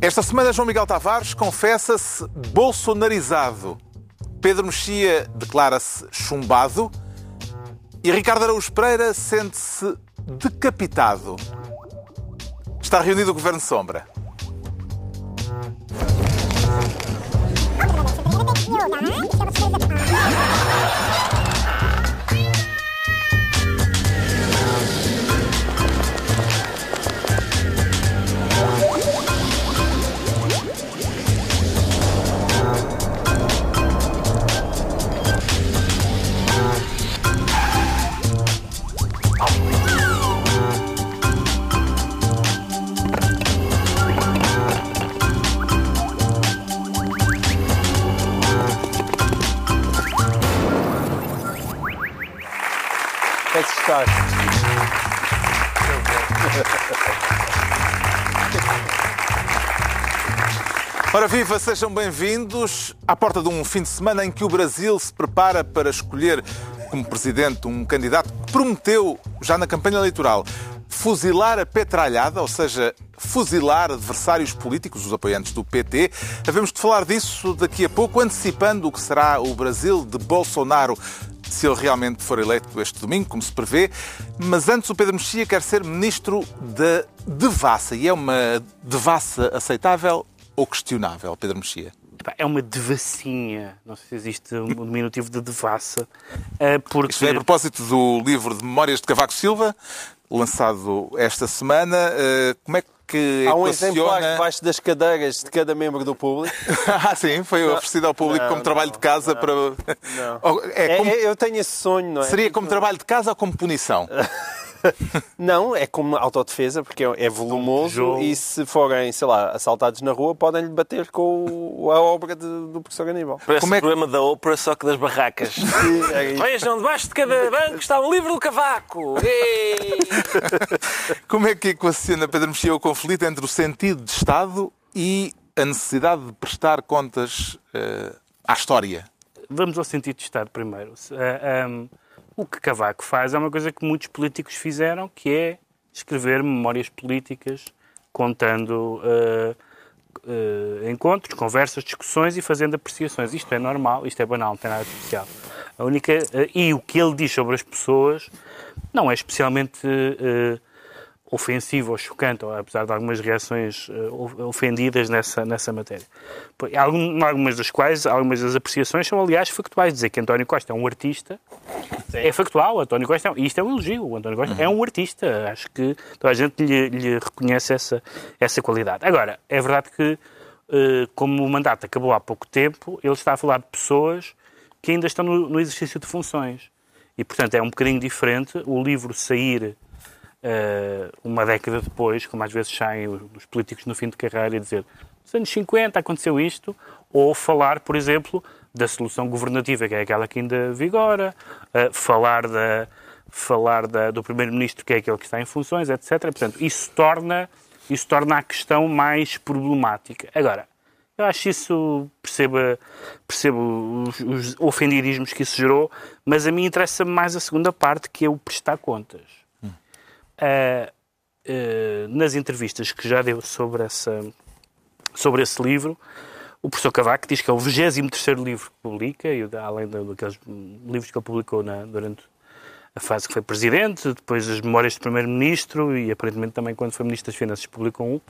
Esta semana, João Miguel Tavares confessa-se bolsonarizado. Pedro Mexia declara-se chumbado. E Ricardo Araújo Pereira sente-se decapitado. Está reunido o Governo Sombra. Ora viva, sejam bem-vindos à porta de um fim de semana em que o Brasil se prepara para escolher como presidente um candidato que prometeu, já na campanha eleitoral, fuzilar a petralhada, ou seja, fuzilar adversários políticos, os apoiantes do PT. Havemos de falar disso daqui a pouco, antecipando o que será o Brasil de Bolsonaro se ele realmente for eleito este domingo, como se prevê. Mas antes o Pedro Mexia quer ser ministro da devassa. E é uma devassa aceitável ou questionável, Pedro Mexia? É uma devassinha, não sei se existe um diminutivo de devassa, eh, porque... Isto é a propósito do livro de Memórias de Cavaco Silva, lançado esta semana. Eh, Como é que Há um equaciona- exemplar debaixo das cadeiras de cada membro do público. ah, sim, foi oferecido ao público Não, como trabalho não, de casa não, para... não. Oh, É É, como- é- eu tenho esse sonho, não é? Seria como trabalho de casa ou como punição? Não, é como autodefesa, porque é, é volumoso e se forem, sei lá, assaltados na rua, podem-lhe bater com o- a obra de- do professor Aníbal. Parece Como é o que- programa da ópera, só que das barracas. É. Vejam, debaixo de cada banco está um livro do cavaco. Como é que equaciona, Pedro Mexia, o conflito entre o sentido de Estado e a necessidade de prestar contas eh, à história? Vamos ao sentido de Estado primeiro. Se, ah, ahm, o que Cavaco faz é uma coisa que muitos políticos fizeram, que é escrever memórias políticas contando ah, ah, encontros, conversas, discussões e fazendo apreciações. Isto é normal, isto é banal, não tem nada de especial. A única, ah, e o que ele diz sobre as pessoas não é especialmente ofensivo ou chocante, apesar de algumas reações eh, of- ofendidas nessa, nessa matéria. Algumas das quais, algumas das apreciações são, aliás, factuais. Dizer que António Costa é um artista é factual. António Costa, é um- isto é um elogio. O António Costa é um artista. Acho que toda a gente lhe, lhe reconhece essa, essa qualidade. Agora, é verdade que, eh, como o mandato acabou há pouco tempo, ele está a falar de pessoas que ainda estão no, no exercício de funções. E, portanto, é um bocadinho diferente o livro sair uma década depois, como às vezes saem os, os políticos no fim de carreira e dizer nos anos 50 aconteceu isto, ou falar, por exemplo, da solução governativa, que é aquela que ainda vigora, eh, falar, da, falar da, do primeiro-ministro, que é aquele que está em funções, etc. Portanto, isso torna, isso torna a questão mais problemática. Agora, eu acho isso, percebo, percebo os, os ofendidismos que isso gerou, mas a mim interessa mais a segunda parte, que é o prestar contas. Ah, ah, nas entrevistas que já deu sobre, essa, sobre esse livro, o professor Cavaco diz que é o 23º livro que publica, e além da- daqueles livros que ele publicou na- durante a fase que foi presidente, depois as memórias do primeiro-ministro e aparentemente também quando foi ministro das Finanças publicou um.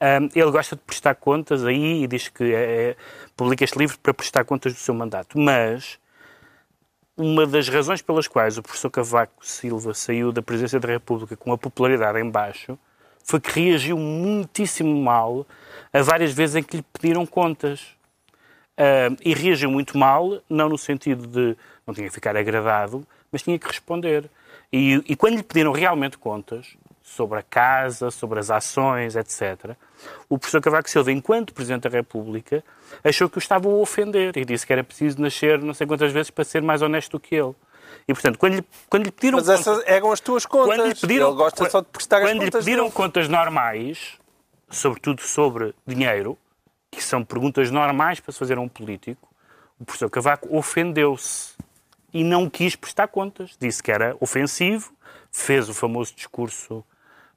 Ahm, ele gosta de prestar contas aí e diz que é- é- publica este livro para prestar contas do seu mandato. Mas uma das razões pelas quais o professor Cavaco Silva saiu da presidência da República com a popularidade em baixo foi que reagiu muitíssimo mal a várias vezes em que lhe pediram contas. Ah, e reagiu muito mal, não no sentido de não tinha que ficar agradado, mas tinha que responder. E, e quando lhe pediram realmente contas sobre a casa, sobre as ações, etc., o professor Cavaco Silva, enquanto Presidente da República, achou que o estavam a ofender e disse que era preciso nascer não sei quantas vezes para ser mais honesto do que ele. E, portanto, quando lhe, quando lhe pediram Mas essas eram as tuas contas. quando lhe pediram, Ele gosta quando- só de prestar as quando lhe pediram contas normais, sobretudo sobre dinheiro, que são perguntas normais para se fazer a um político, o professor Cavaco ofendeu-se e não quis prestar contas. Disse que era ofensivo, fez o famoso discurso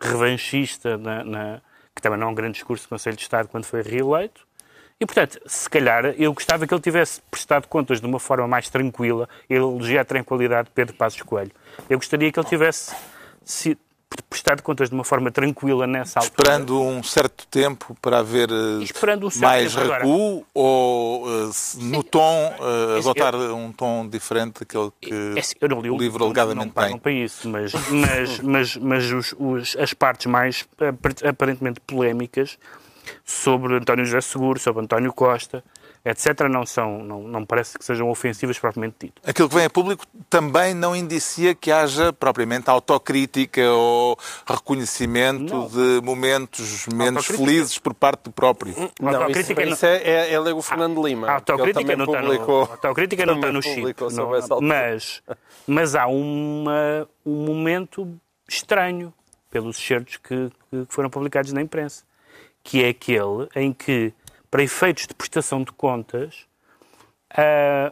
revanchista na- na- que também não é um grande discurso do Conselho de Estado quando foi reeleito. E, portanto, se calhar, eu gostava que ele tivesse prestado contas de uma forma mais tranquila. Ele elogia a tranquilidade de Pedro Passos Coelho. Eu gostaria que ele tivesse se, prestado contas de uma forma tranquila nessa altura. Esperando um certo tempo para haver eh, Esperando um certo mais tempo. Agora- recuo ou eh, no tom Esse- adotar um tom diferente daquele que É assim, eu não li o livro alegadamente não tem? para isso, mas, mas, mas, mas os- os- as partes mais apar- aparentemente polémicas sobre António José Seguro, sobre António Costa, etc., não, são, não, não parece que sejam ofensivas propriamente dito. Aquilo que vem a público também não indicia que haja propriamente autocrítica ou reconhecimento Não. de momentos menos Autocrítica. felizes por parte do próprio. Não, isso, autocrítica não- isso é, é, é ler o Fernando Lima. A autocrítica Ele não também está no, publicou- autocrítica não está no chip. publicou não- mas, mas há uma, um momento estranho pelos certos que, que foram publicados na imprensa, que é aquele em que, para efeitos de prestação de contas, ah,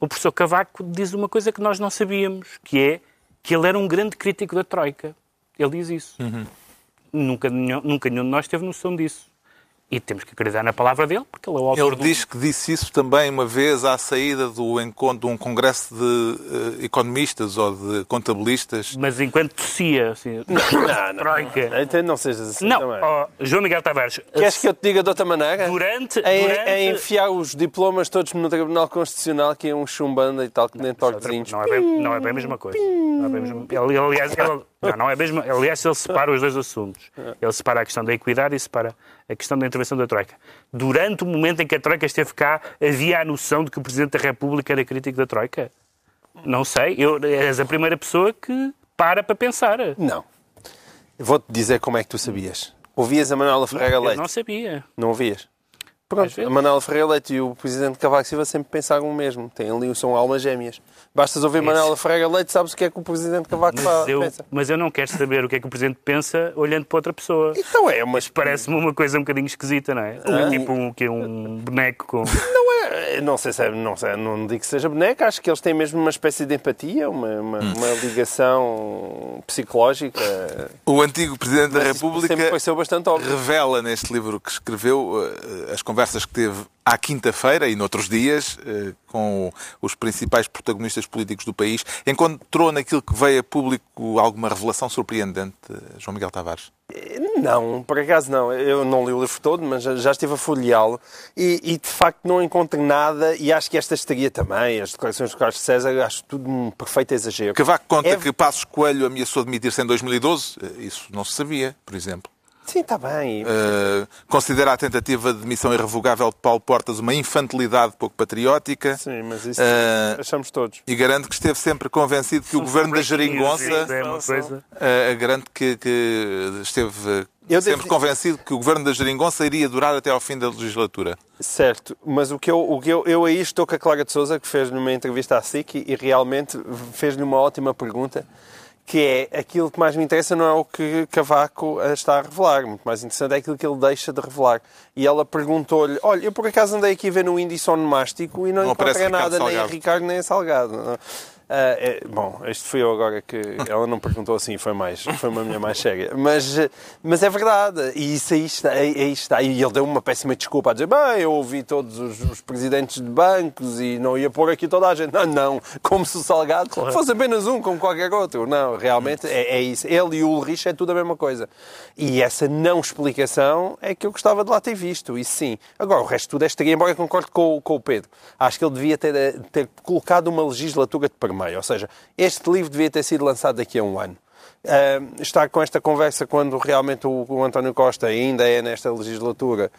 o professor Cavaco diz uma coisa que nós não sabíamos, que é que ele era um grande crítico da Troika. Ele diz isso. Nunca, nenhum- nunca nenhum de nós teve noção disso. E temos que acreditar na palavra dele, porque ele é o autor Ele do... diz que disse isso também uma vez à saída do encontro de um congresso de eh, economistas ou de contabilistas. Mas enquanto tossia, assim, Não, não. Troika. Então não sejas assim Não, também. ó, João Miguel Tavares, Queres que eu te diga de outra maneira? durante, É, durante... é enfiar os diplomas todos no Tribunal Constitucional que é um chumbanda e tal, que nem toquezinhos. Não é, bem, não é bem a mesma coisa. Não é bem a mesma... ele, aliás, ele, não, não é mesmo. Aliás, ele separa os dois assuntos. Ele separa a questão da equidade e separa a questão da intervenção da Troika. Durante o momento em que a Troika esteve cá, havia a noção de que o Presidente da República era crítico da Troika? Não sei. Eu, és a primeira pessoa que para para pensar. Não. Vou-te dizer como é que tu sabias. Ouvias a Manuela Ferreira Eu Leite? não sabia. Não ouvias? Pronto, Manuela Ferreira Leite e o Presidente Cavaco Silva sempre pensaram o mesmo. Têm ali, são almas gêmeas. Bastas ouvir Manuela Ferreira Leite, sabes o que é que o Presidente Cavaco Mas fa- eu, pensa. mas eu não quero saber o que é que o Presidente pensa olhando para outra pessoa. Então é, mas Parece-me uma coisa um bocadinho esquisita, não é? Ah. Tipo um, que é um boneco com. não é, não sei se é, não, sei, não digo que seja boneca, acho que eles têm mesmo uma espécie de empatia, uma, uma, Hum. uma ligação psicológica. O antigo Presidente da Mas isso República sempre pareceu bastante óbvio. revela neste livro que escreveu eh, as conversas que teve à quinta-feira e noutros dias eh, com os principais protagonistas políticos do país. Encontrou naquilo que veio a público alguma revelação surpreendente, eh, João Miguel Tavares? Não, por acaso não. Eu não li o livro todo, mas já- estive a folheá-lo e, e, de facto não encontro nada. E acho que esta estaria também, as declarações do Carlos César, acho tudo um perfeito exagero. Cavaco conta É- que Passos Coelho ameaçou demitir-se em 2012. Eh, Isso não se sabia, por exemplo. Sim, está bem. Eh, considera a tentativa de demissão irrevogável de Paulo Portas uma infantilidade pouco patriótica. Sim, mas isso Eh, achamos todos. E garante que esteve sempre convencido que o governo da Geringonça É uma coisa. Uh, garante que, que esteve uh, Eu sempre devo- convencido que o governo da Geringonça iria durar até ao fim da legislatura. Certo, mas o que eu, o que eu, eu aí estou com a Clara de Souza, que fez-lhe uma entrevista à SIC e, e realmente fez-lhe uma ótima pergunta, que é aquilo que mais me interessa não é o que Cavaco está a revelar, muito mais interessante é aquilo que ele deixa de revelar. E ela perguntou-lhe, olha, eu por acaso andei aqui a ver no índice onomástico e não, Não encontrei nada, nem a Salgado." Ricardo nem a Salgado. Ah, é, bom, este fui eu agora que ela não perguntou assim, foi mais, foi uma minha mais séria. Mas, mas é verdade, e isso aí está, aí, está. E ele deu uma péssima desculpa a dizer, bem, eu ouvi todos os, os presidentes de bancos e não ia pôr aqui toda a gente. Não, não, como se o Salgado fosse apenas um, como qualquer outro. Não, realmente é, é isso. Ele e o Ulrich é tudo a mesma coisa. E essa não explicação é que eu gostava de lá ter visto, isso sim. Agora, o resto de tudo é estaria, embora concordo com, o- com o Pedro. Acho que ele devia ter, eh, ter colocado uma legislatura de permeio. Ou seja, este livro devia ter sido lançado daqui a um ano. Ah, estar com esta conversa quando realmente o, o António Costa ainda é nesta legislatura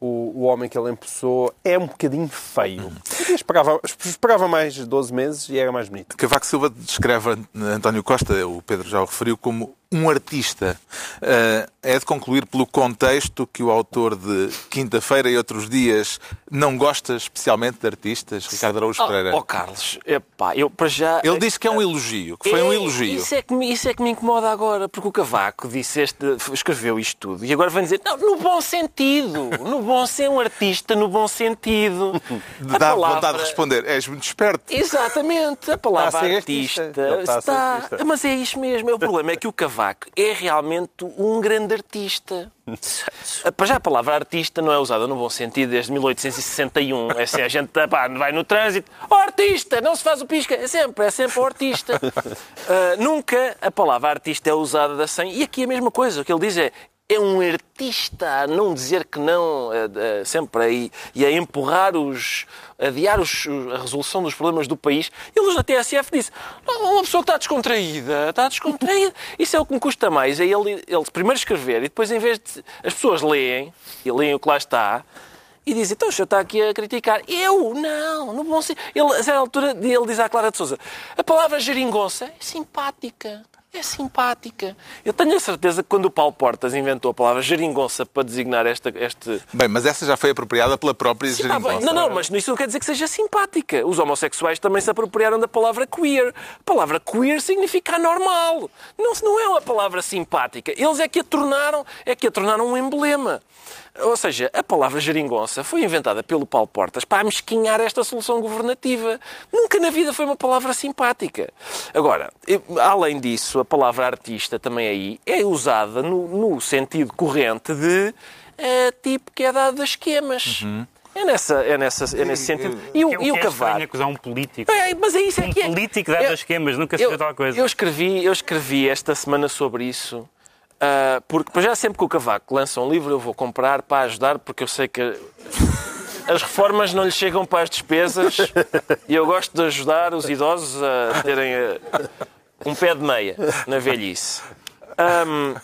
o, o homem que ele empossou é um bocadinho feio. Eu esperava, esperava mais 12 meses e era mais bonito. Cavaco Silva descreve António Costa, o Pedro já o referiu, como um artista. Uh, é de concluir pelo contexto que o autor de Quinta-feira e outros dias não gosta especialmente de artistas, Ricardo Araújo Pereira. Ó Carlos, epá, eu para já. Ele diz que é um elogio, que foi um É, elogio. Isso é, que me, isso é que me incomoda agora, porque o Cavaco disse este, escreveu isto tudo e agora vem dizer, não, no bom sentido, no bom ser um artista, no bom sentido. A Dá palavra- vontade de responder, és muito esperto. Exatamente, a palavra artista, artista. Está está-. Mas é isso mesmo. O problema é que o Cavaco Cavaco é realmente um grande artista. Para já a palavra artista não é usada no bom sentido desde 1861. É assim, a gente pá, vai no trânsito, oh, artista, não se faz o pisca. É sempre, é sempre o artista. Uh, nunca a palavra artista é usada assim. E aqui a mesma coisa. O que ele diz é é um artista a não dizer que não, a, a, sempre aí, e a empurrar os. adiar os, a resolução dos problemas do país. Eles na TSF disse: uma pessoa que está descontraída, está descontraída. Isso é o que me custa mais. É ele, ele primeiro escrever e depois, em vez de. as pessoas leem, e leem o que lá está. E dizem, então o senhor está aqui a criticar. Eu? Não, no bom sentido. Ele, a certa altura, ele diz à Clara de Souza, a palavra geringonça é simpática é simpática. Eu tenho a certeza que quando o Paulo Portas inventou a palavra geringonça para designar esta, este... Bem, mas essa já foi apropriada pela própria Sim, geringonça. Ah, não, não, mas isso não quer dizer que seja simpática. Os homossexuais também se apropriaram da palavra queer. A palavra queer significa anormal. Não, não é uma palavra simpática. Eles é que a tornaram, é que a tornaram um emblema. Ou seja, a palavra geringonça foi inventada pelo Paulo Portas para amesquinhar esta solução governativa. Nunca na vida foi uma palavra simpática. Agora, além disso, a palavra artista também aí é usada no, no sentido corrente de é, tipo que é dado a esquemas. Uhum. É, nessa, é, nessa, é nesse sentido. E o, é e o é Cavaco? acusar um político. É, mas é isso um que é. político dado a esquemas, nunca se fez tal coisa. Eu escrevi, eu escrevi esta semana sobre isso Uh, porque já sempre que o Cavaco lança um livro eu vou comprar para ajudar, porque eu sei que as reformas não lhe chegam para as despesas e eu gosto de ajudar os idosos a terem uh, um pé de meia na velhice. Um,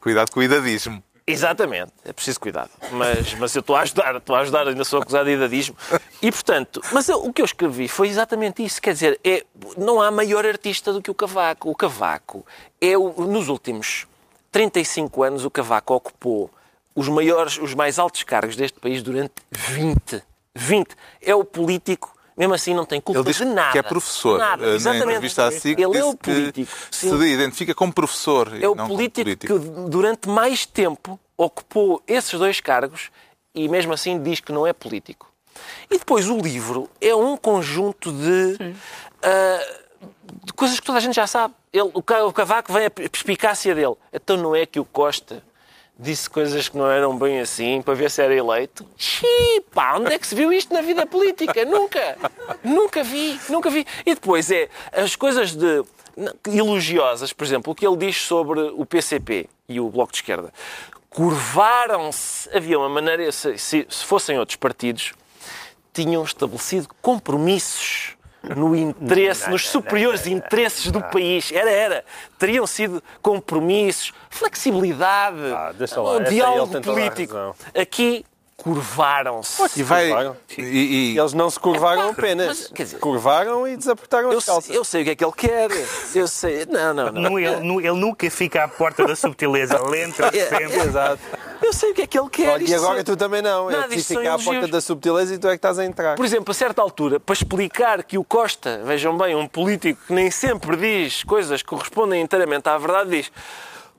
Cuidado com o idadismo. Exatamente, é preciso cuidado. Mas, mas eu estou a ajudar, estou a ajudar, ainda sou acusado de idadismo. E portanto, mas eu, o que eu escrevi foi exatamente isso. Quer dizer, é, não há maior artista do que o Cavaco. O Cavaco é, o, nos últimos 35 anos o Cavaco ocupou os maiores, os mais altos cargos deste país durante 20. 20. É o político mesmo assim não tem culpa ele diz de nada. que é professor. Nada. Eh, Exatamente. Na entrevista à SIC, ele é o político. se identifica como professor É o político, político, que durante mais tempo ocupou esses dois cargos e mesmo assim diz que não é político. E depois o livro é um conjunto de, uh, de coisas que toda a gente já sabe. Ele, o Cavaco vem a perspicácia dele. Então não é que o Costa disse coisas que não eram bem assim para ver se era eleito? Xiii, pá, onde é que se viu isto na vida política? Nunca! Nunca vi, nunca vi. E depois é as coisas de elogiosas, por exemplo, o que ele diz sobre o PCP e o Bloco de Esquerda. Curvaram-se, havia uma maneira, se, se fossem outros partidos, tinham estabelecido compromissos no interesse, nos superiores interesses do país. Era, era. Teriam sido compromissos, flexibilidade, ah, lá, diálogo político. Aqui curvaram-se. E, vai, e, e... Eles não se curvaram é, apenas. Mas, dizer, curvaram e desapertaram as calças. Eu sei o que é que ele quer. Eu sei. Não, não, não. ele, ele, nunca fica à porta da subtileza. Ele entra é, sempre. É, exato. Eu sei o que é que ele quer. e agora tu também não. Nada, eu fica à porta da subtileza e tu é que estás a entrar. Por exemplo, a certa altura, para explicar que o Costa, vejam bem, um político que nem sempre diz coisas que correspondem inteiramente à verdade, diz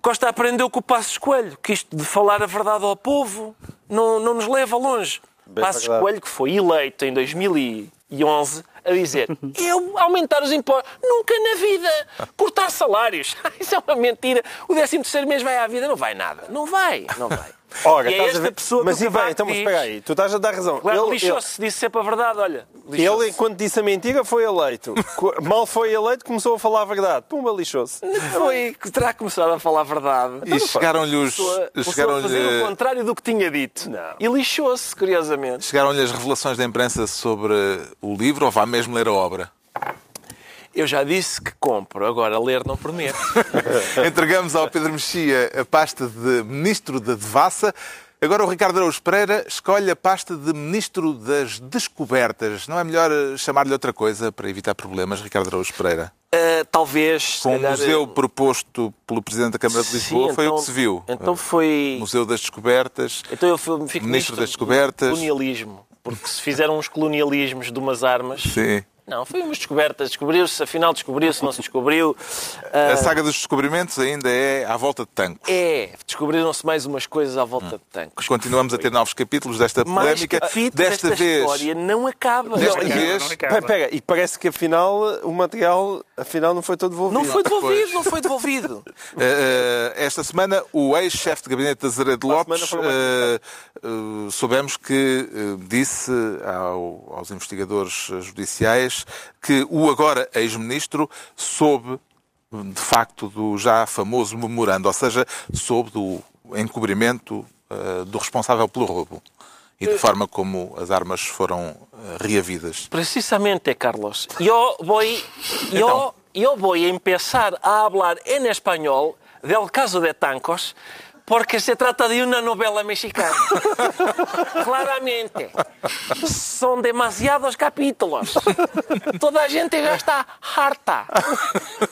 Costa aprendeu com o Passos Coelho, que isto de falar a verdade ao povo não, não nos leva longe. Bem Passos verdade. Coelho, que foi eleito em 2011, a dizer eu aumentar os impostos, nunca na vida. Cortar salários, isso é uma mentira. O 13 terceiro mês vai à vida, não vai nada. Não vai, não vai. Ora, e é esta pessoa mas e bem, então, mas espera aí, tu estás a dar razão. Claro, ele lixou-se, disse sempre a verdade, olha. Ele, enquanto disse a mentira, foi eleito. Mal foi eleito, começou a falar a verdade. Pumba, lixou-se. Foi, terá começado a falar a verdade. E então, chegaram-lhe os... Chegaram a fazer o contrário do que tinha dito. Não. E lixou-se, curiosamente. Chegaram-lhe as revelações da imprensa sobre o livro ou vá mesmo ler a obra? Eu já disse que compro, agora ler não prometo. Entregamos ao Pedro Mexia a pasta de Ministro da Devassa. Agora o Ricardo Araújo Pereira escolhe a pasta de Ministro das Descobertas. Não é melhor chamar-lhe outra coisa para evitar problemas, Ricardo Araújo Pereira? Uh, talvez. Com o museu proposto pelo Presidente da Câmara de Lisboa Sim, foi então, o que se viu. Então foi. Museu das Descobertas. Então eu fico Ministro das Descobertas. Colonialismo. Porque se fizeram uns colonialismos de umas armas. Sim Não, foi umas descobertas. Descobriu-se, afinal descobriu-se, não se descobriu. A saga dos descobrimentos ainda é à volta de tancos. é, descobriram-se mais umas coisas à volta de tanques. Continuamos a ter novos capítulos desta polémica. Desta desta vez, história não acaba. Desta Não, vez- não acaba. Pera, pera, e parece que afinal o material afinal não foi todo devolvido. Não foi devolvido, Pois. não foi devolvido. eh, esta semana, o ex-chefe de gabinete de Azeredo Para a Lopes eh, eh, soubemos que disse ao- aos investigadores eh, que o agora ex-ministro soube de facto do já famoso memorando, ou seja, soube do encobrimento eh, do responsável pelo roubo e de forma como as armas foram eh, reavidas. Precisamente, Carlos. Voy, yo, yo voy a empezar a hablar en español del caso de Tancos porque se trata de una novela mexicana. Claramente. Son demasiados capítulos. Toda a gente já está harta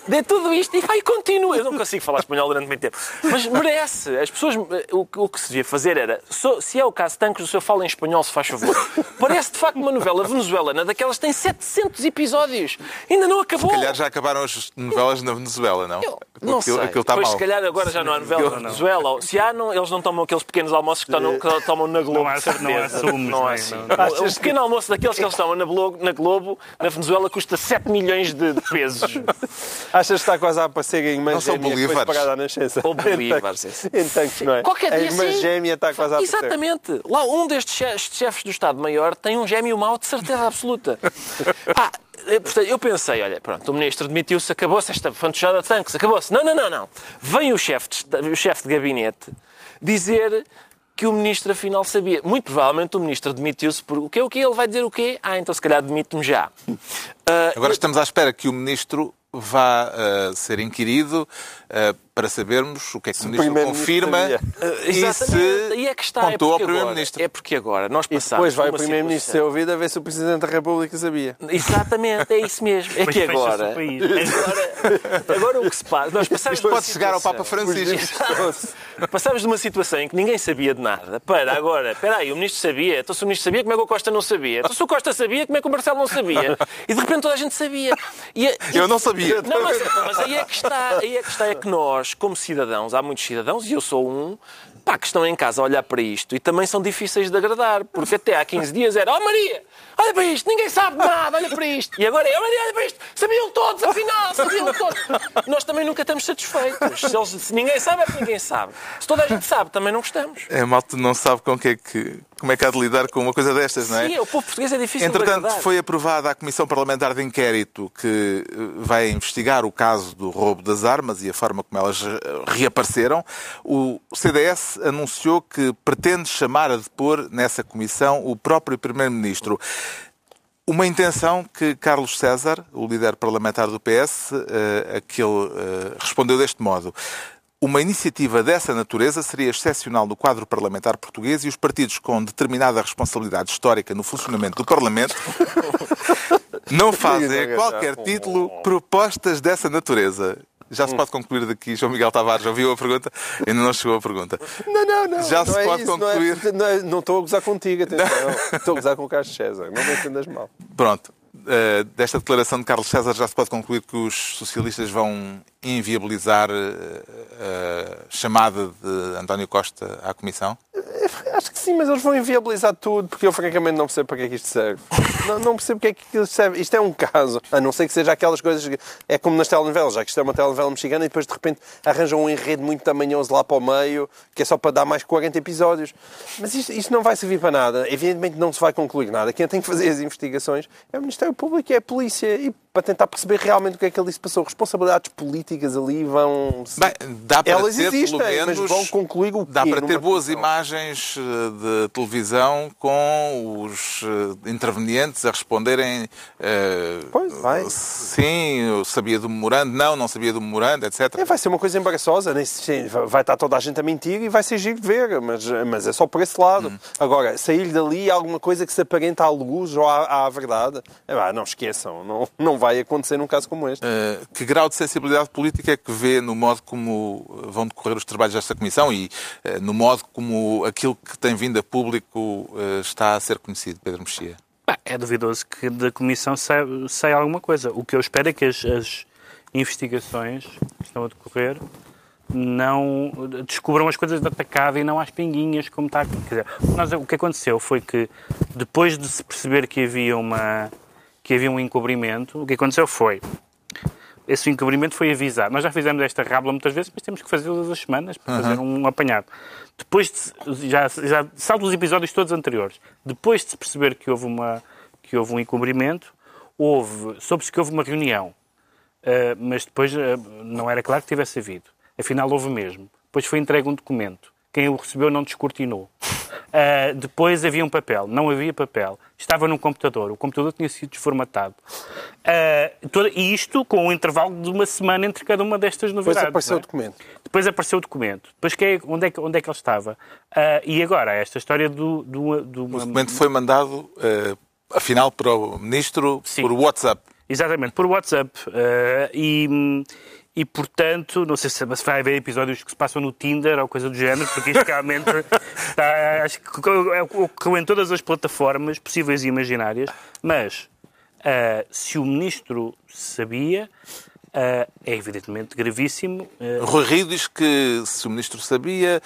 de tudo isto e vai continua. Eu não consigo falar espanhol durante muito tempo. Mas merece. As pessoas, o, que- o que se devia fazer era, se é o caso Tancos, o senhor fala em espanhol, se faz favor. Parece de facto uma novela venezuelana, daquelas que tem 700 episódios. Ainda não acabou. Se calhar já acabaram as novelas na Venezuela, não? Eu não Aquilo- sei. aquilo está Pois, mal. se calhar agora já não há novela na Venezuela. Se há, não, eles não tomam aqueles pequenos almoços que, tomam- que tomam na Globo. Não há- certeza. não há sumos, Não há assim. não- O pequeno almoço daqueles que eles tomam na Globo, na Globo, na Venezuela, custa 7 milhões de, pesos. Achas que está quase a aparecer a irmã Não são gêmea que foi bolívares. separada à nascença? Ou bolívares, esse. Em tanques, não é? Qualquer a dia irmã sim. gêmea está quase a aparecer. Exatamente. Lá um destes che- estes chefes do Estado-Maior tem um gêmeo mau de certeza absoluta. Pá, portanto, eu pensei, olha, pronto, o ministro demitiu-se, acabou-se esta fantochada de tanques, acabou-se. Não, não, não, não. Vem o chefe de, o chefe de gabinete dizer que o ministro afinal sabia. Muito provavelmente o ministro demitiu-se por o quê? O quê? Ele vai dizer o quê? Ah, então se calhar demite-me já. Ah, Agora estamos à espera que o ministro vá eh, ser inquirido eh, para sabermos o que é que o ministro Primeiro-Ministro confirma sabia. e Exatamente. se E é que está. contou é ao porque agora- primeiro-ministro. É porque agora nós E passamos depois vai o uma Primeiro-Ministro ser situação- ouvido a ver se o Presidente da República sabia. Exatamente, é isso mesmo. É que agora, o país. agora, agora o que se passa, nós passamos de uma Pode chegar ao Papa situação- Francisco. Passamos de uma situação em que ninguém sabia de nada para agora, espera aí, o ministro sabia, então se o ministro sabia, como é que o Costa não sabia? Então se o Costa sabia, como é que o Marcelo não sabia? E de repente toda a gente sabia. E, e- Eu não sabia. Não, mas, mas aí é que está, aí é que está, é que nós, como cidadãos, há muitos cidadãos, e eu sou um, pá, que estão em casa a olhar para isto e também são difíceis de agradar, porque até há 15 dias era, oh Maria, olha para isto, ninguém sabe nada, olha para isto. E agora Maria, olha para isto, sabiam todos, afinal, sabiam todos. Nós também nunca estamos satisfeitos. Se, eles- se ninguém sabe, é porque ninguém sabe. Se toda a gente sabe, também não gostamos. É, malta não sabe com que é que, como é que há de lidar com uma coisa destas, não é? Sim, o povo português é difícil de Entretanto, agradar. foi aprovada a Comissão Parlamentar de Inquérito que eh, vai investigar o caso do roubo das armas e a forma como elas eh, reapareceram. O CDS anunciou que pretende chamar a depor nessa comissão o próprio Primeiro-Ministro. Uma intenção que Carlos César, o líder parlamentar do PS, eh, a que ele eh, respondeu deste modo. Uma iniciativa dessa natureza seria excepcional no quadro parlamentar português e os partidos com determinada responsabilidade histórica no funcionamento do Parlamento não fazem a qualquer título propostas dessa natureza. Já se pode concluir daqui, João Miguel Tavares, ouviu a pergunta? Ainda não chegou a pergunta. Não, não, não. Já não se é pode isso, não é- concluir. Não, é- não estou a gozar contigo, atenção. estou a gozar com o Carlos César. Não me entendas mal. Pronto. Eh, desta declaração de Carlos César já se pode concluir que os socialistas vão inviabilizar eh, a chamada de António Costa à Comissão? Acho que sim, mas eles vão inviabilizar tudo, porque eu francamente não percebo para que é que isto serve. Não, não percebo porque é que isto serve. Isto é um caso, a não ser que seja aquelas coisas. que- É como nas telenovelas, já que isto é uma telenovela mexicana e depois de repente arranjam um enredo muito tamanhoso lá para o meio, que é só para dar mais 40 episódios. Mas isto, isto não vai servir para nada. Evidentemente não se vai concluir nada. Quem tem que fazer as investigações é o Ministério Público e é a polícia. E para tentar perceber realmente o que é que ali se passou. Responsabilidades políticas ali vão. Bem, dá para Elas ter, existem, pelo menos, mas vão concluir o Dá quê para ter boas comissão? imagens eh, de televisão com os eh, intervenientes a responderem eh, Pois, vai. sim, eu sabia do memorando, não, não sabia do memorando, etc. É, vai ser uma coisa embaraçosa, nem vai estar toda a gente a mentir e vai ser giro de ver, mas, mas é só por esse lado. Hum. Agora, sair dali alguma coisa que se aparenta à luz ou à, à verdade, é, não esqueçam, não, não vai acontecer num caso como este. Eh, que grau de sensibilidade política é que vê no modo como vão decorrer os trabalhos desta Comissão e eh, no modo como aquilo que tem vindo a público eh, está a ser conhecido, Pedro Mexia? É duvidoso que da Comissão saia, saia alguma coisa. O que eu espero é que as, as investigações que estão a decorrer não descubram as coisas de atacada e não às pinguinhas, como está aqui. Quer dizer, nós, o que aconteceu foi que, depois de se perceber que havia, uma, que havia um encobrimento, o que aconteceu foi esse encobrimento foi avisado. Nós já fizemos esta rábula muitas vezes, mas temos que fazer todas as semanas para fazer um apanhado. Depois de, já, já salto os episódios todos anteriores. Depois de se perceber que houve, uma, que houve um encobrimento, houve, soube-se que houve uma reunião, uh, mas depois uh, não era claro que tivesse havido. Afinal, houve mesmo. Depois foi entregue um documento. Quem o recebeu não descortinou. Uh, depois havia um papel. Não havia papel. Estava num computador. O computador tinha sido desformatado. Uh, todo, e isto com um intervalo de uma semana entre cada uma destas novidades. Depois apareceu é? o documento. Depois apareceu o documento. Depois que é, onde, é, que- onde é que ele estava? Uh, e agora, esta história do... do, do O documento foi mandado, afinal, para o Ministro Sim. por WhatsApp. Exatamente, por WhatsApp. Uh, e, e, portanto, não sei se vai haver episódios que se passam no Tinder ou coisa do género, porque isto realmente está, acho que ocorreu em todas as plataformas possíveis e imaginárias. Mas, uh, se o ministro sabia, uh, é evidentemente gravíssimo. Uh, Rui Rio diz que se o Ministro sabia,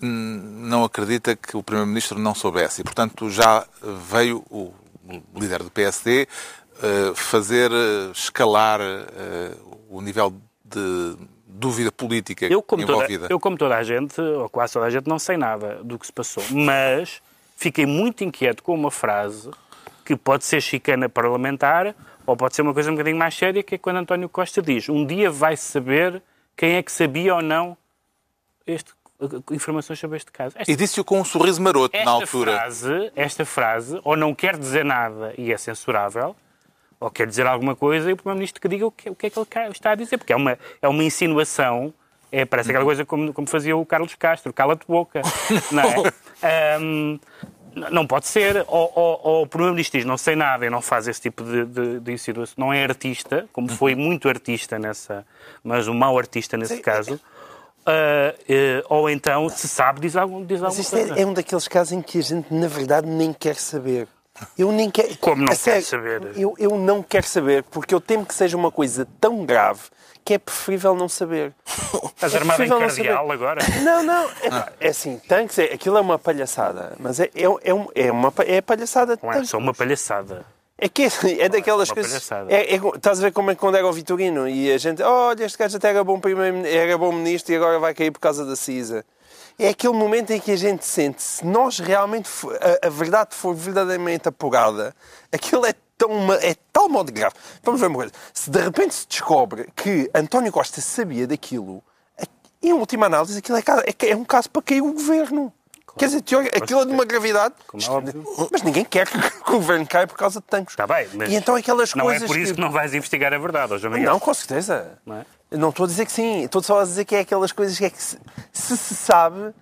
hum, não acredita que o Primeiro-Ministro não soubesse. E, portanto, já veio o líder do PSD fazer escalar o nível de dúvida política Eu como, toda, envolvida. eu, como toda a gente, ou quase toda a gente, não sei nada do que se passou. Mas fiquei muito inquieto com uma frase que pode ser chicana parlamentar ou pode ser uma coisa um bocadinho mais séria, que é quando António Costa diz um dia vai saber quem é que sabia ou não este, informações sobre este caso. Esta, E disse-o com um sorriso maroto na altura. Frase, esta frase, ou não quer dizer nada e é censurável, ou quer dizer alguma coisa e o Primeiro-Ministro que diga o que, o que é que ele está a dizer, porque é uma, é uma insinuação, é, parece aquela coisa como, como fazia o Carlos Castro, cala-te boca, não é? N- não pode ser, ou, ou- ou o Primeiro-Ministro diz não sei nada e não faz esse tipo de, de, de insinuação, não é artista, como foi muito artista nessa, mas um mau artista nesse caso, Ah, eh, ou então, se sabe, diz, algum, diz alguma isto coisa. é, é um daqueles casos em que a gente, na verdade, nem quer saber. Eu nem quero. Como não quer saber? Eu, eu não quero saber, porque eu temo que seja uma coisa tão grave que é preferível não saber. Estás É armado em cardeal agora? Não, não. É, é assim, tem que ser. Aquilo é uma palhaçada. Mas é, é, é, um- é uma é palhaçada. Não é só uma palhaçada. É que é, é daquelas coisas. É, é, estás a ver como é que quando era o Vitorino e a gente, olha, este gajo até era bom, primeiro, era bom ministro e agora vai cair por causa da CISA. É aquele momento em que a gente sente, se nós realmente, a, a verdade for verdadeiramente apurada, aquilo é tão, é tal modo grave. Vamos ver uma coisa. Se de repente se descobre que António Costa sabia daquilo, em última análise, aquilo é, é, é um caso para cair o governo. Quer dizer, teori- aquilo é de uma gravidade. Como é. Mas ninguém quer que o governo caia por causa de tanques. Está bem, mas E então aquelas não coisas é por isso que... não vais investigar a verdade, João Miguel. Não, com certeza. Não é? Não estou a dizer que sim. Estou só a dizer que é aquelas coisas que é que se se, se sabe...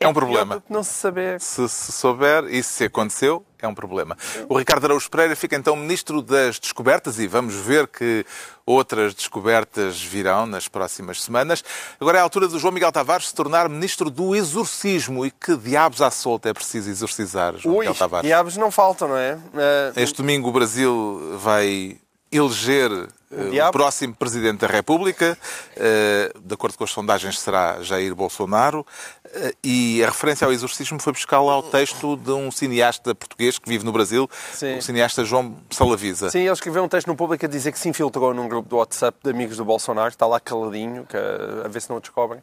É um pior problema. não se saber. Se, se souber e se aconteceu, é um problema. O Ricardo Araújo Pereira fica então Ministro das Descobertas e vamos ver que outras descobertas virão nas próximas semanas. Agora é a altura do João Miguel Tavares se tornar Ministro do Exorcismo. E que diabos à solta é preciso exorcizar, João Ui, Miguel Tavares? diabos não faltam, não é? Eh, Este domingo o Brasil vai eleger o diabo? próximo Presidente da República. Eh, De acordo com as sondagens, será Jair Bolsonaro. Eh, E a referência ao exorcismo foi buscá-la ao texto de um cineasta português que vive no Brasil, Sim. o cineasta João Salavisa. Sim, ele escreveu um texto no público a dizer que se infiltrou num grupo do WhatsApp de amigos do Bolsonaro, que está lá caladinho, que, a ver se não o descobrem,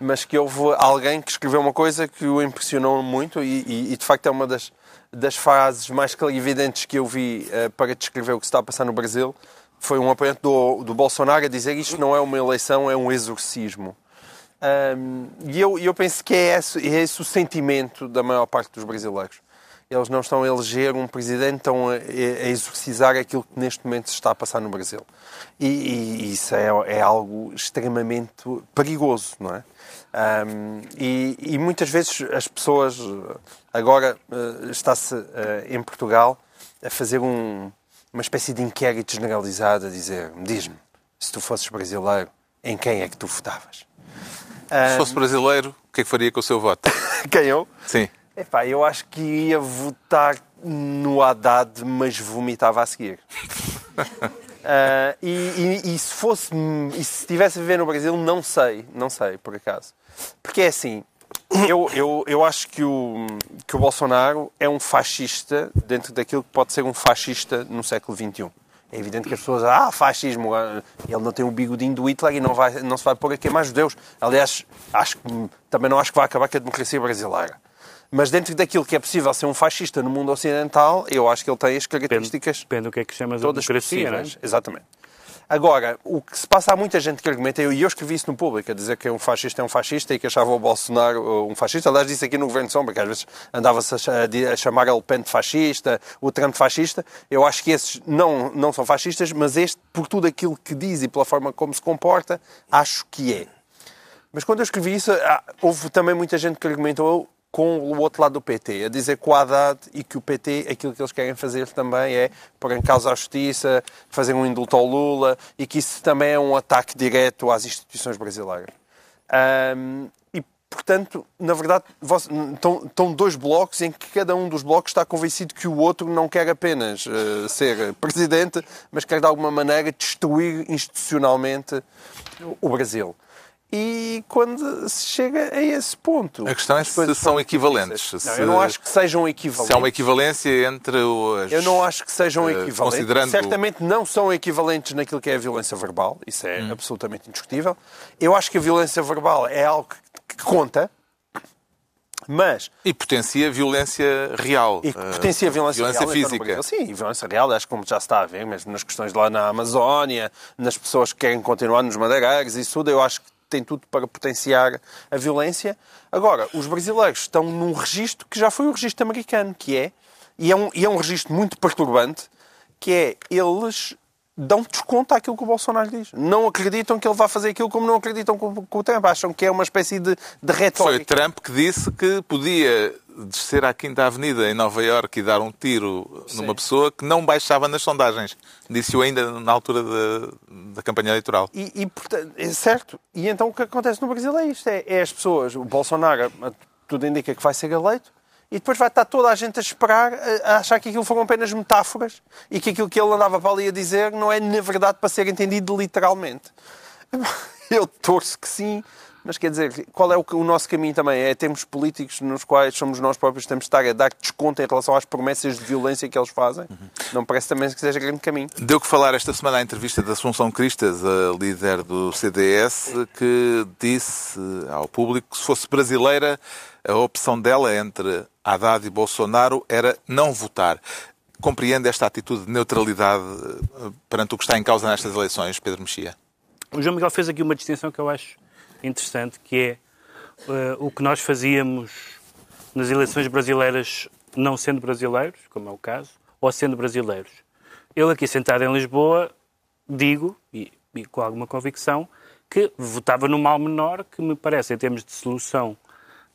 mas que houve alguém que escreveu uma coisa que o impressionou muito e, e- e, de facto é uma das, das frases mais clarividentes que eu vi eh, para descrever o que se está a passar no Brasil. Foi um apoiante do, do Bolsonaro a dizer isto não é uma eleição, é um exorcismo. Ahm, e eu, eu penso que é esse, é esse o sentimento da maior parte dos brasileiros. Eles não estão a eleger um presidente, estão a, a exorcizar aquilo que neste momento se está a passar no Brasil. E, e isso é, é algo extremamente perigoso, não é? Ahm, e, e muitas vezes as pessoas, agora eh, está-se eh, em Portugal a fazer um- uma espécie de inquérito generalizado, a dizer, diz-me, se tu fosses brasileiro, em quem é que tu votavas? Se fosse brasileiro, o que é que faria com o seu voto? Quem eu? Sim. Epá, eu acho que ia votar no Haddad, mas vomitava a seguir. Uh, e, e, e, se fosse e se estivesse a viver no Brasil, não sei, não sei, por acaso. Porque é assim, eu, eu, eu acho que o, que o Bolsonaro é um fascista dentro daquilo que pode ser um fascista no século XXI. É evidente que as pessoas, ah, fascismo, ah, ele não tem o bigodinho do Hitler e não, vai, não se vai pôr a queimar judeus. Aliás, acho também não acho que vai acabar com a democracia brasileira. Mas dentro daquilo que é possível ser um fascista no mundo ocidental, eu acho que ele tem as características. Depende, depende do que é que chamas todas de democracia, não é? Exatamente. Agora, o que se passa, há muita gente que argumenta, e eu escrevi isso no público, a dizer que um fascista é um fascista e que achava o Bolsonaro uh, um fascista. Aliás, disse aqui no Governo de Sombra, que às vezes andava-se a, chamar a Le Pen de fascista, o Trump de fascista. Eu acho que esses não, não são fascistas, mas este, por tudo aquilo que diz e pela forma como se comporta, acho que é. Mas quando eu escrevi isso, houve também muita gente que argumentou com o outro lado do PT, a dizer que o Haddad e que o PT, aquilo que eles querem fazer também é pôr em causa a justiça, fazer um indulto ao Lula e que isso também é um ataque direto às instituições brasileiras. Um, e, portanto, na verdade, estão, estão, dois blocos em que cada um dos blocos está convencido que o outro não quer apenas uh, ser presidente, mas quer de alguma maneira destruir institucionalmente o Brasil. E quando se chega a esse ponto. A questão é se são equivalentes. Não, se, eu não acho que sejam equivalentes. Se há uma equivalência entre os. Eu não acho que sejam eh, equivalentes. Considerando... Certamente não são equivalentes naquilo que é a violência verbal. Isso é hum. absolutamente indiscutível. Eu acho que a violência verbal é algo que conta. Mas... E potencia violência real. E potencia violência, violência real, física. Então, Sim, violência real, acho que como já está a ver, mesmo nas questões lá na Amazónia, nas pessoas que querem continuar nos madeireiros, isso tudo, eu acho que tem tudo para potenciar a violência. Agora, os brasileiros estão num registro que já foi o registro americano, que é, e é um, e é um registro muito perturbante, que é eles dão desconto àquilo que o Bolsonaro diz. Não acreditam que ele vai fazer aquilo como não acreditam com, com o Trump. Acham que é uma espécie de, de retórica. Foi Trump que disse que podia descer à Quinta Avenida em Nova Iorque e dar um tiro Sim. numa pessoa que não baixava nas sondagens. Disse-o ainda na altura da, da campanha eleitoral. E, e, portanto, é certo. E então o que acontece no Brasil é isto. É, é as pessoas, o Bolsonaro, tudo indica que vai ser eleito, e depois vai estar toda a gente a esperar, a achar que aquilo foram apenas metáforas e que aquilo que ele andava para ali a dizer não é, na verdade, para ser entendido literalmente. Eu torço que sim, mas quer dizer, qual é o, o, nosso caminho também? É termos políticos nos quais somos nós próprios que temos de estar a dar desconto em relação às promessas de violência que eles fazem? Uhum. Não parece também que seja grande caminho. Deu que falar esta semana a entrevista da Assunção Cristas, a líder do CDS, que disse ao público que se fosse brasileira, a opção dela entre Haddad e Bolsonaro era não votar. Compreende esta atitude de neutralidade eh, perante o que está em causa nestas eleições, Pedro Mexia? O João Miguel fez aqui uma distinção que eu acho interessante, que é uh, o que nós fazíamos nas eleições brasileiras não sendo brasileiros, como é o caso, ou sendo brasileiros. Eu aqui sentado em Lisboa digo, e, e com alguma convicção, que votava no mal menor que me parece, em termos de solução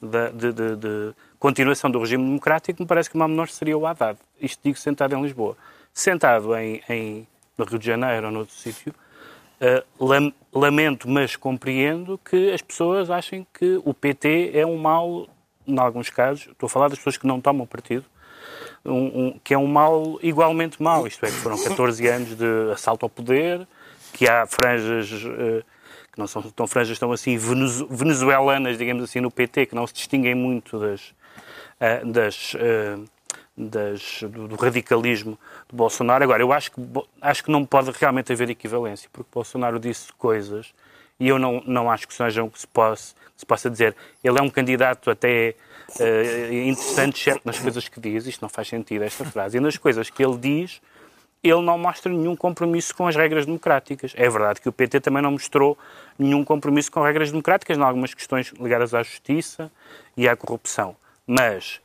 de, de, de, continuação do regime democrático, me parece que o mal menor seria o Haddad. Isto digo sentado em Lisboa. Sentado em, em no Rio de Janeiro ou noutro sítio, uh, lamento, mas compreendo que as pessoas achem que o PT é um mal, em alguns casos, estou a falar das pessoas que não tomam partido, um, um, que é um mal igualmente mau. Isto é, que foram 14 anos de assalto ao poder, que há franjas. Uh, que não são tão franjas tão assim venezuelanas, digamos assim, no PT, que não se distinguem muito das, uh, das das, do, do, radicalismo de Bolsonaro. Agora, eu acho que, acho que não pode realmente haver equivalência, porque Bolsonaro disse coisas e eu não, não acho que sejam que se possa, se possa dizer. Ele é um candidato até uh, interessante, certo, nas coisas que diz, isto não faz sentido, esta frase, e nas coisas que ele diz, ele não mostra nenhum compromisso com as regras democráticas. É verdade que o PT também não mostrou nenhum compromisso com regras democráticas em algumas questões ligadas à justiça e à corrupção. Mas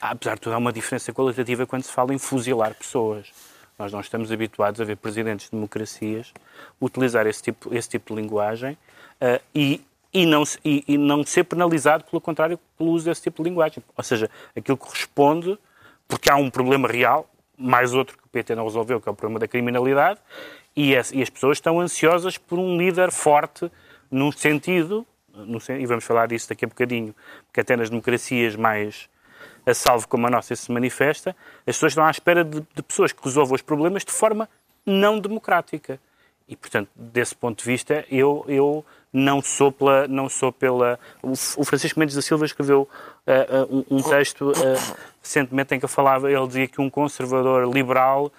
apesar de tudo, há uma diferença qualitativa quando se fala em fuzilar pessoas. Nós não estamos habituados a ver presidentes de democracias utilizar esse tipo, esse tipo de linguagem uh, e, e, não, e, e, não ser penalizado, pelo contrário, pelo uso desse tipo de linguagem. Ou seja, aquilo corresponde, porque há um problema real, mais outro que o PT não resolveu, que é o problema da criminalidade, e as, e as pessoas estão ansiosas por um líder forte no sentido, e vamos falar disso daqui a bocadinho, porque até nas democracias mais a salvo como a nossa se manifesta, as pessoas estão à espera de, de pessoas que resolvam os problemas de forma não democrática. E, portanto, desse ponto de vista, eu, eu não sou pela. Não sou pela o, Francisco Mendes da Silva escreveu uh, uh, um, texto uh, recentemente em que falava, ele dizia que um conservador liberal,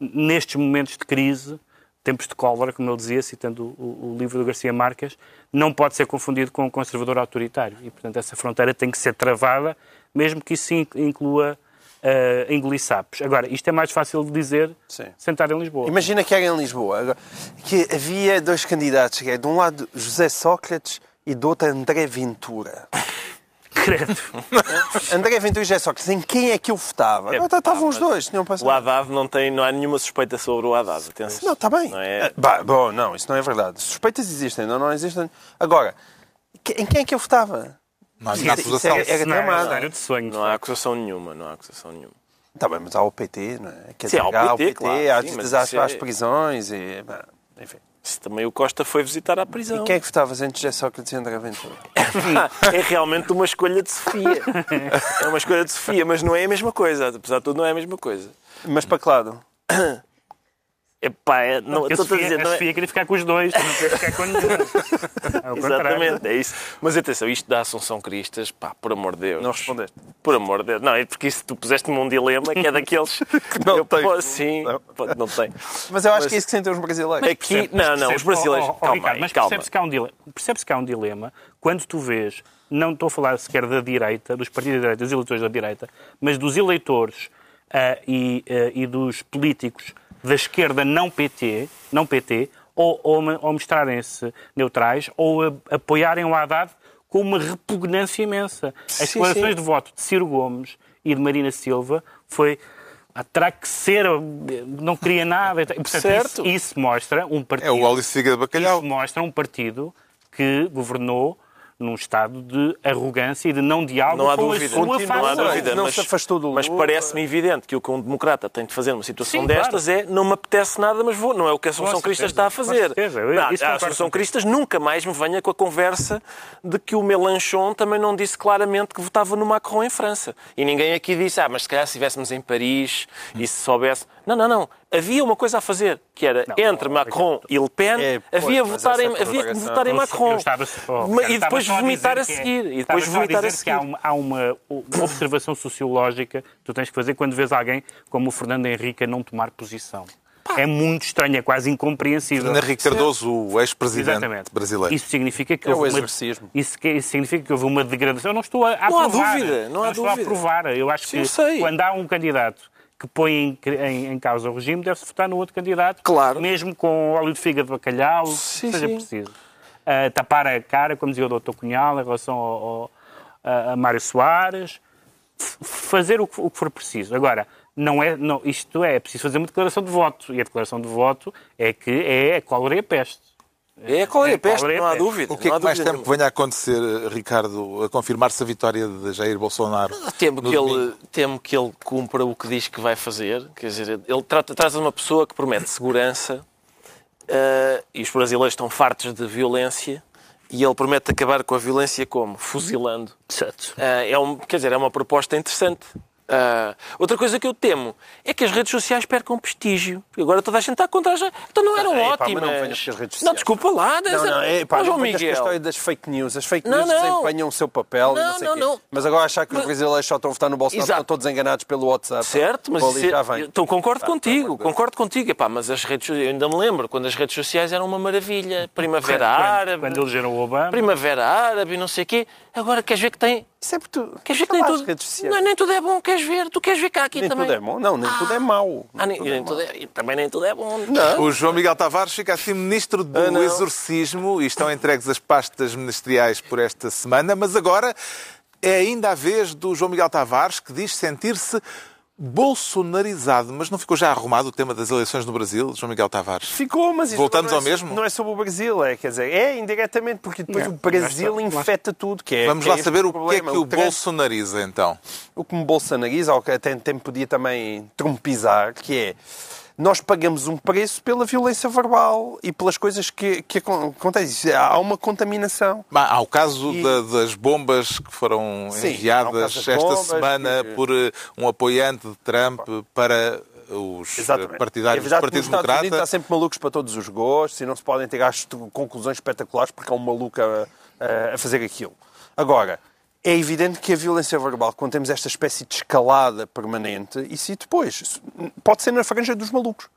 nestes momentos de crise, tempos de cólera, como ele dizia, citando o, o, livro do Garcia Marques, não pode ser confundido com um conservador autoritário. E, portanto, essa fronteira tem que ser travada, mesmo que isso inclua uh, engolir sapos. Agora, isto é mais fácil de dizer Sim. sentar em Lisboa. Imagina que era em Lisboa, que havia dois candidatos, que é de um lado José Sócrates e do outro André Ventura. Credo. André Ventura e José Sócrates, em quem é que eu votava? É, Estavam os dois, tinham passado. O Haddad não tem, não há nenhuma suspeita sobre o Haddad, atenção. Não, está bem. Não é... Ah, bah, bom, não, isso não é verdade. Suspeitas existem, não, não existem. Agora, em quem é que eu votava? Não há acusação. Era, era. Não, de sonho, não há acusação nenhuma, não há acusação nenhuma. Está bem, mas há o PT, não é? Quer sim, dizer, há o PT, claro, há visitas às, é... prisões e... Enfim. Se também o Costa foi visitar à prisão. E quem é que votavas entre José Sócrates e André Ventura? é realmente uma escolha de Sofia. É uma escolha de Sofia, mas não é a mesma coisa. Apesar de tudo, não é a mesma coisa. Mas para que lado? Epá, é, não, estou a dizer, não é... Queria ficar com os dois, não queria ficar com nenhum. É Exatamente, é isso. Mas atenção, isto da Assunção Cristas, pá, por amor de Deus. Não respondeste? Por amor de Deus. Não, é porque isso tu puseste-me um dilema que é daqueles. que não eu, tem. Pô, sim, não. não tem. Mas eu acho mas... que é isso que sentem os brasileiros. Aqui, não, não, os brasileiros. Oh, oh, calma, Ricardo, mas percebes que, há um dilema, percebes que há um dilema quando tu vês, não estou a falar sequer da direita, dos partidos da direita, dos eleitores da direita, mas dos eleitores uh, e, uh, e dos políticos da esquerda não PT, não PT ou, ou, ou mostrarem-se neutrais, ou a, apoiarem o Haddad com uma repugnância imensa. As declarações de voto de Ciro Gomes e de Marina Silva foi terá que ser, não queria nada. Portanto, certo. Isso, isso, mostra um partido. É o Alice de Bacalhau. Isso mostra um partido que governou num estado de arrogância e de não diálogo não há com dúvida. a sua Não há dúvida, não mas, se afastou do mas parece-me evidente que o que um democrata tem de fazer numa situação Sim, destas claro. é não me apetece nada, mas vou. Não é o que a Associação Cristas está a fazer. Não, a Associação Cristas nunca mais me venha com a conversa de que o Melanchon também não disse claramente que votava no Macron em França. E ninguém aqui disse, ah, mas se calhar se estivéssemos em Paris e se soubesse... Não, não, não havia uma coisa a fazer, que era não, entre Macron e Le Pen, é, havia, votar em, havia que votar em Macron. Estava, oh, e depois vomitar a, a seguir. E depois vomitar a, a seguir. Que há, uma, há uma, observação sociológica que tu tens que fazer quando vês alguém como o Fernando Henrique a não tomar posição. É muito estranho, é quase incompreensível. Fernando Henrique Cardoso, o ex-presidente brasileiro. Isso significa que é houve uma, isso, isso, significa que houve uma degradação. Eu não estou a, a não aprovar. Há dúvida, não há não dúvida. estou a aprovar. Eu acho Sim, que eu quando há um candidato que põe em, em, em causa o regime, deve-se votar no outro candidato, claro. mesmo com óleo de fígado de bacalhau, sim, seja sim. preciso. Uh, tapar a cara, como dizia o Dr. Cunhal, em relação ao, ao, a, a Mário Soares, fazer o que, o que, for preciso. Agora, não é, não, isto é, é preciso fazer uma declaração de voto, e a declaração de voto é que é a cólera e a peste. É é a peste, não há dúvida. O que é que mais temo que venha a acontecer, Ricardo, a confirmar-se a vitória de Jair Bolsonaro? Temo que, ele, temo que ele cumpra o que diz que vai fazer. Quer dizer, ele trata, traz uma pessoa que promete segurança uh, e os brasileiros estão fartos de violência e ele promete acabar com a violência como? Fuzilando. Certo. Uh, é um, quer dizer, é uma proposta interessante. Uh, outra coisa que eu temo é que as redes sociais percam prestígio. Agora toda a gente está contra as Então não eram ah, ótimas. não, redes sociais. não, desculpa lá. Não, não, é, pá, não Miguel. a história das fake news. As fake news não, não. desempenham o seu papel não, não, não, Mas agora achar que os brasileiros só estão a votar no Bolsonaro estão todos enganados pelo WhatsApp. Certo, mas isso, já vem. Então concordo contigo, concordo contigo. Epá, mas as redes eu ainda me lembro quando as redes sociais eram uma maravilha. Primavera quando, Árabe. Quando elegeram o Obama. Primavera Árabe e não sei o quê. Agora queres ver que tem isso é por tu. Queres ver que nem tudo, não, nem tudo é bom, queres ver? Tu queres ver cá aqui nem também? Nem tudo é bom, não, nem ah. tudo é mau. Ah, nem, nem tudo é, também nem tudo é bom. Não. O João Miguel Tavares fica assim ministro do ah, exorcismo e estão entregues as pastas ministeriais por esta semana, mas agora é ainda a vez do João Miguel Tavares que diz sentir-se bolsonarizado, mas não ficou já arrumado o tema das eleições no Brasil, João Miguel Tavares? Ficou, mas voltamos é, ao mesmo. Não é sobre o Brasil, é, quer dizer, é indiretamente porque depois o Brasil infeta tudo, que é Vamos que lá é saber o que é que o, o bolsonariza então. O que me bolsonariza, ou que até tempo podia também trumpizar, que é nós pagamos um preço pela violência verbal e pelas coisas que, que acon- acontecem. Há uma contaminação. Há o caso E- da- das bombas que foram Sim, enviadas esta bombas semana que- por eh, um apoiante de Trump para os eh, Exatamente. partidários é do Partido Democrata. há sempre malucos para todos os gostos e não se podem ter gasto conclusões espetaculares porque há um maluco a, a- a fazer aquilo. Agora, é evidente que a violência verbal, quando temos esta espécie de escalada permanente, e depois, isso pode ser na franja dos malucos.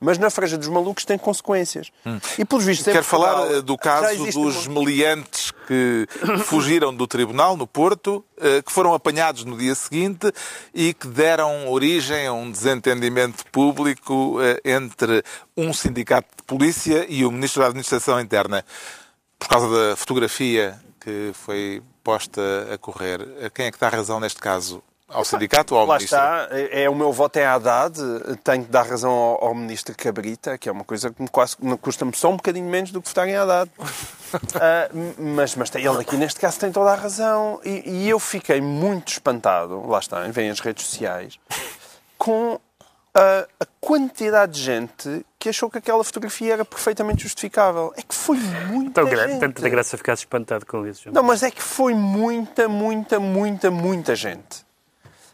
Mas na franja dos malucos tem consequências. E pelos vistos... Hum. Quero falar Portugal, eh, do caso dos uma- meliantes que fugiram do tribunal no Porto, eh, que foram apanhados no dia seguinte e que deram origem a um desentendimento público eh, entre um sindicato de polícia e o Ministro da Administração Interna. Por causa da fotografia que foi posta a correr. Quem é que dá razão neste caso? Ao sindicato ou ao Lá Ministro? está, é, é o meu voto é Haddad, tenho que dar razão ao, ao ministro Cabrita, que é uma coisa que me quase me custa-me só um bocadinho menos do que votar em Haddad. M- mas, mas ele aqui neste caso tem toda a razão e, e eu fiquei muito espantado, lá está, vem as redes sociais, com a, a quantidade de gente que achou que aquela fotografia era perfeitamente justificável. É que foi muita Tão gente. tanta graça ficar espantado com isso. Não, mas é que foi muita, muita, muita, muita gente.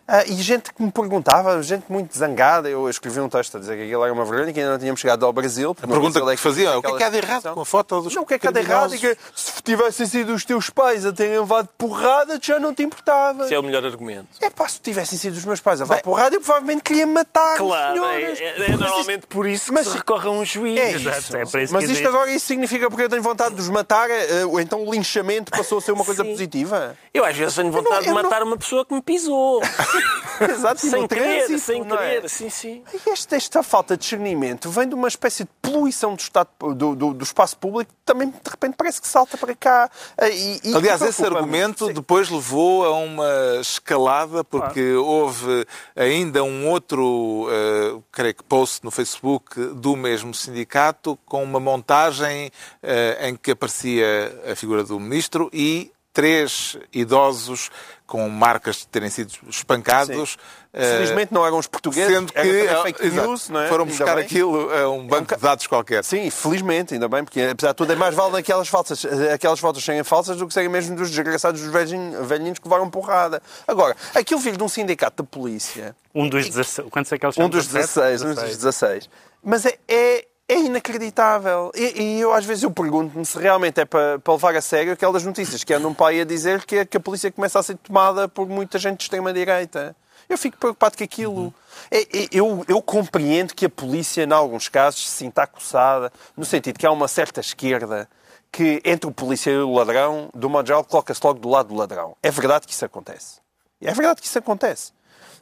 Ah, e gente que me perguntava, gente muito zangada. Eu escrevi um texto a dizer que aquilo era uma vergonha, que ainda não tínhamos chegado ao Brasil. A pergunta que é o que é que há de errado com a foto dos Não, o que é que há de errado? É que se tivessem sido os teus pais a terem levado porrada, já não te importava. Esse é o melhor argumento. É pá, se tivessem sido os meus pais a levar porrada, eu provavelmente queria matar Claro, é, é- é isto- normalmente por isso que mas- se recorre a um juiz. É isso. é para isso Mas que isto agora isso significa porque eu tenho vontade de os matar, eh, ou então o linchamento passou a ser uma coisa Sim. positiva? Eu às vezes tenho vontade eu de não- matar uma pessoa que me pisou. Exato, sem querer, sem não é? querer. Sim, sim. E Esta, esta falta de discernimento vem de uma espécie de poluição do, estado, do, do- do espaço público que também de repente parece que salta para cá. Ah, E, e Aliás, esse argumento Sim. depois levou a uma escalada, porque houve ainda um outro, eh, creio que, post no Facebook do mesmo sindicato com uma montagem eh, em que aparecia a figura do ministro e três idosos com marcas de terem sido espancados. eh, Felizmente não eram os portugueses, Sendo que era eh, fake news, não é? foram Ainda buscar bem. aquilo a um banco de dados qualquer. Sim, felizmente, ainda bem, porque apesar de tudo é mais vale aquelas, falsas, aquelas fotos serem falsas do que serem mesmo dos desgraçados dos velhinhos, velhinhos que levaram porrada. Agora, aquilo filho de um sindicato da polícia, Um dos 16. Quantos é que eles um dos 16, um dos 16, mas é, é, é inacreditável. E, e eu às vezes eu pergunto-me se realmente é para, para levar a sério aquelas notícias que andam para aí a dizer que, a- que a polícia começa a ser tomada por muita gente de extrema-direita. Eu fico preocupado com aquilo. É- é- eu, eu compreendo que a polícia, em alguns casos, se sinta acossada, no sentido que há uma certa esquerda que, entre o polícia e o ladrão, do modo geral, coloca-se logo do lado do ladrão. É verdade que isso acontece. É verdade que isso acontece.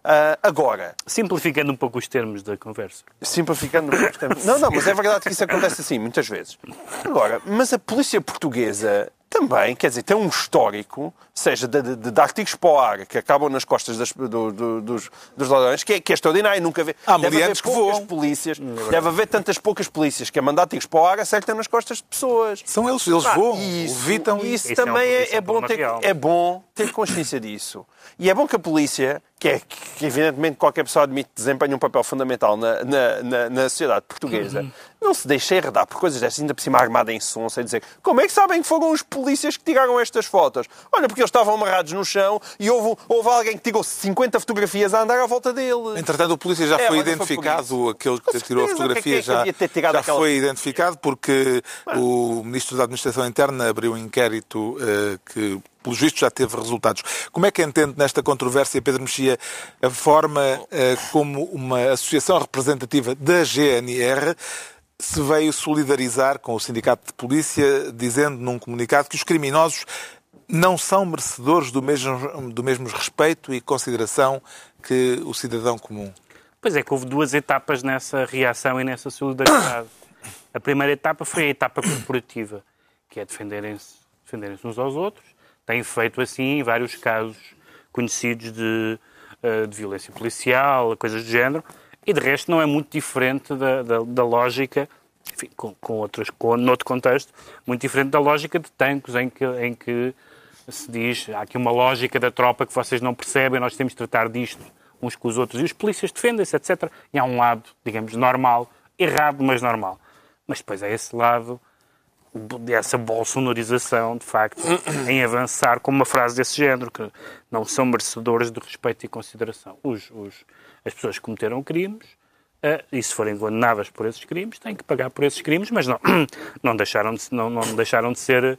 Ah, agora, Simplificando um pouco os termos da conversa. simplificando no tempo. Não, não, mas é verdade que isso acontece assim, muitas vezes. Agora, mas a polícia portuguesa também, quer dizer, tem um histórico, seja de, de- de artigos para o ar que acabam nas costas das- do- do- dos, dos ladrões, que é, que é extraordinário. Nunca vê. Há deve haver que poucas voam. polícias, deve haver tantas poucas polícias que a mandar artigos para o ar acertam nas costas de pessoas. São eles, eles Ah, voam, isso, evitam isso, Isso é um- também é, isso é é bom ter, é bom ter consciência disso. E é bom que a polícia, que, é, que evidentemente qualquer pessoa admite desempenha um papel fundamental na, na, na, na sociedade portuguesa, Uhum. não se deixe enredar por coisas dessas, ainda por cima armada em som, sem dizer como é que sabem que foram os polícias que tiraram estas fotos? Olha, porque eles estavam amarrados no chão e houve, houve alguém que tirou 50 fotografias a andar à volta dele. Entretanto, o polícia já É, foi olha, foi identificado, aquele que tirou a certeza, fotografia é que já, havia ter tirado já aquela- foi identificado porque o Ministro da Administração Interna abriu um inquérito eh, que, pelos vistos, já teve resultados. Como é que entende nesta controvérsia, Pedro Mexia, a forma eh, como uma associação representativa da GNR se veio solidarizar com o Sindicato de Polícia, dizendo num comunicado que os criminosos não são merecedores do mesmo, do mesmo respeito e consideração que o cidadão comum. Pois é que houve duas etapas nessa reação e nessa solidariedade. A primeira etapa foi a etapa corporativa, que é defenderem-se defenderem uns aos outros. Têm feito assim vários casos conhecidos de, eh, de violência policial, coisas do género. E de resto não é muito diferente da, da, da lógica, enfim, com, com outras, com, noutro contexto, muito diferente da lógica de tanques em que, em que se diz há aqui uma lógica da tropa que vocês não percebem, nós temos de tratar disto uns com os outros e os polícias defendem-se, etc. E há um lado, digamos, normal, errado, mas normal. Mas depois há esse lado dessa bolsonarização, de facto, em avançar com uma frase desse género, que não são merecedores de respeito e consideração. Os, os, as pessoas que cometeram crimes, uh, e se forem condenadas por esses crimes, têm que pagar por esses crimes, mas não, não, deixaram, de, não, não deixaram de ser uh,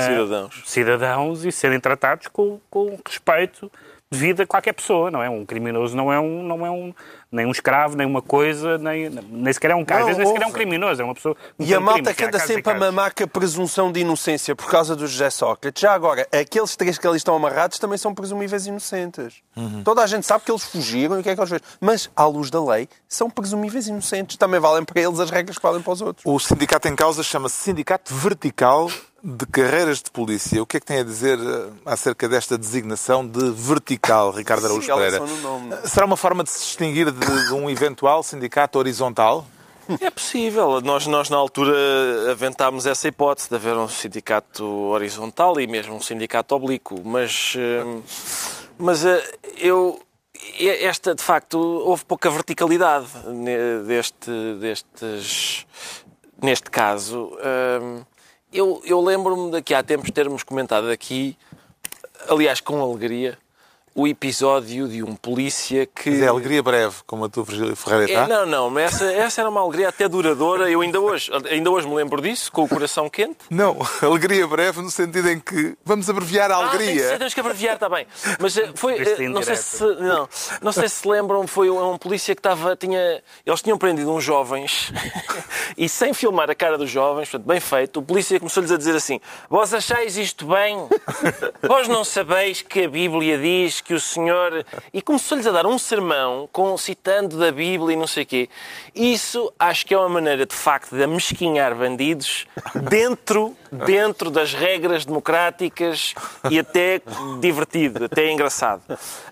cidadãos. cidadãos e serem tratados com, com respeito devido a qualquer pessoa, não é? Um criminoso não é um, não é um nem um escravo, nem uma coisa, nem, nem sequer é um caso, nem sequer é um criminoso, é uma pessoa. E a malta que anda sempre a mamar com a presunção de inocência por causa do José Sócrates. Já agora, aqueles três que ali estão amarrados também são presumíveis inocentes. Uhum. Toda a gente sabe que eles fugiram e o que é que eles fez. Mas, à luz da lei, são presumíveis inocentes. Também valem para eles as regras que valem para os outros. O sindicato em causa chama-se Sindicato Vertical de carreiras de polícia. O que é que tem a dizer eh, acerca desta designação de vertical, Ricardo Araújo Pereira? Será uma forma de se distinguir de, de, um eventual sindicato horizontal? É possível. Nós, nós, na altura, aventámos essa hipótese de haver um sindicato horizontal e mesmo um sindicato oblíquo. Mas, eh, mas eh, eu. Esta, de facto, houve pouca verticalidade deste, destes, neste caso. Eu, eu lembro-me daqui há tempos termos comentado aqui, aliás, com alegria, o episódio de um polícia que. Mas é alegria breve, como a tua Virgílio Ferreira está? É, não, não, mas essa, essa era uma alegria até duradoura. Eu ainda hoje, ainda hoje me lembro disso, com o coração quente. Não, alegria breve no sentido em que vamos abreviar a alegria. Ah, temos que abreviar, está bem. Mas eh, foi. Eh, não sei, se, não, não sei se lembram, foi um, um polícia que estava. Tinha, eles tinham prendido uns jovens e sem filmar a cara dos jovens, portanto, bem feito, o polícia começou-lhes a dizer assim: Vós achais isto bem? Vós não sabeis que a Bíblia diz que o Senhor. E começou-lhes a dar um sermão, com, citando da Bíblia e não sei o quê. Isso acho que é uma maneira, de facto, de amesquinhar bandidos dentro, dentro das regras democráticas e até divertido, até engraçado.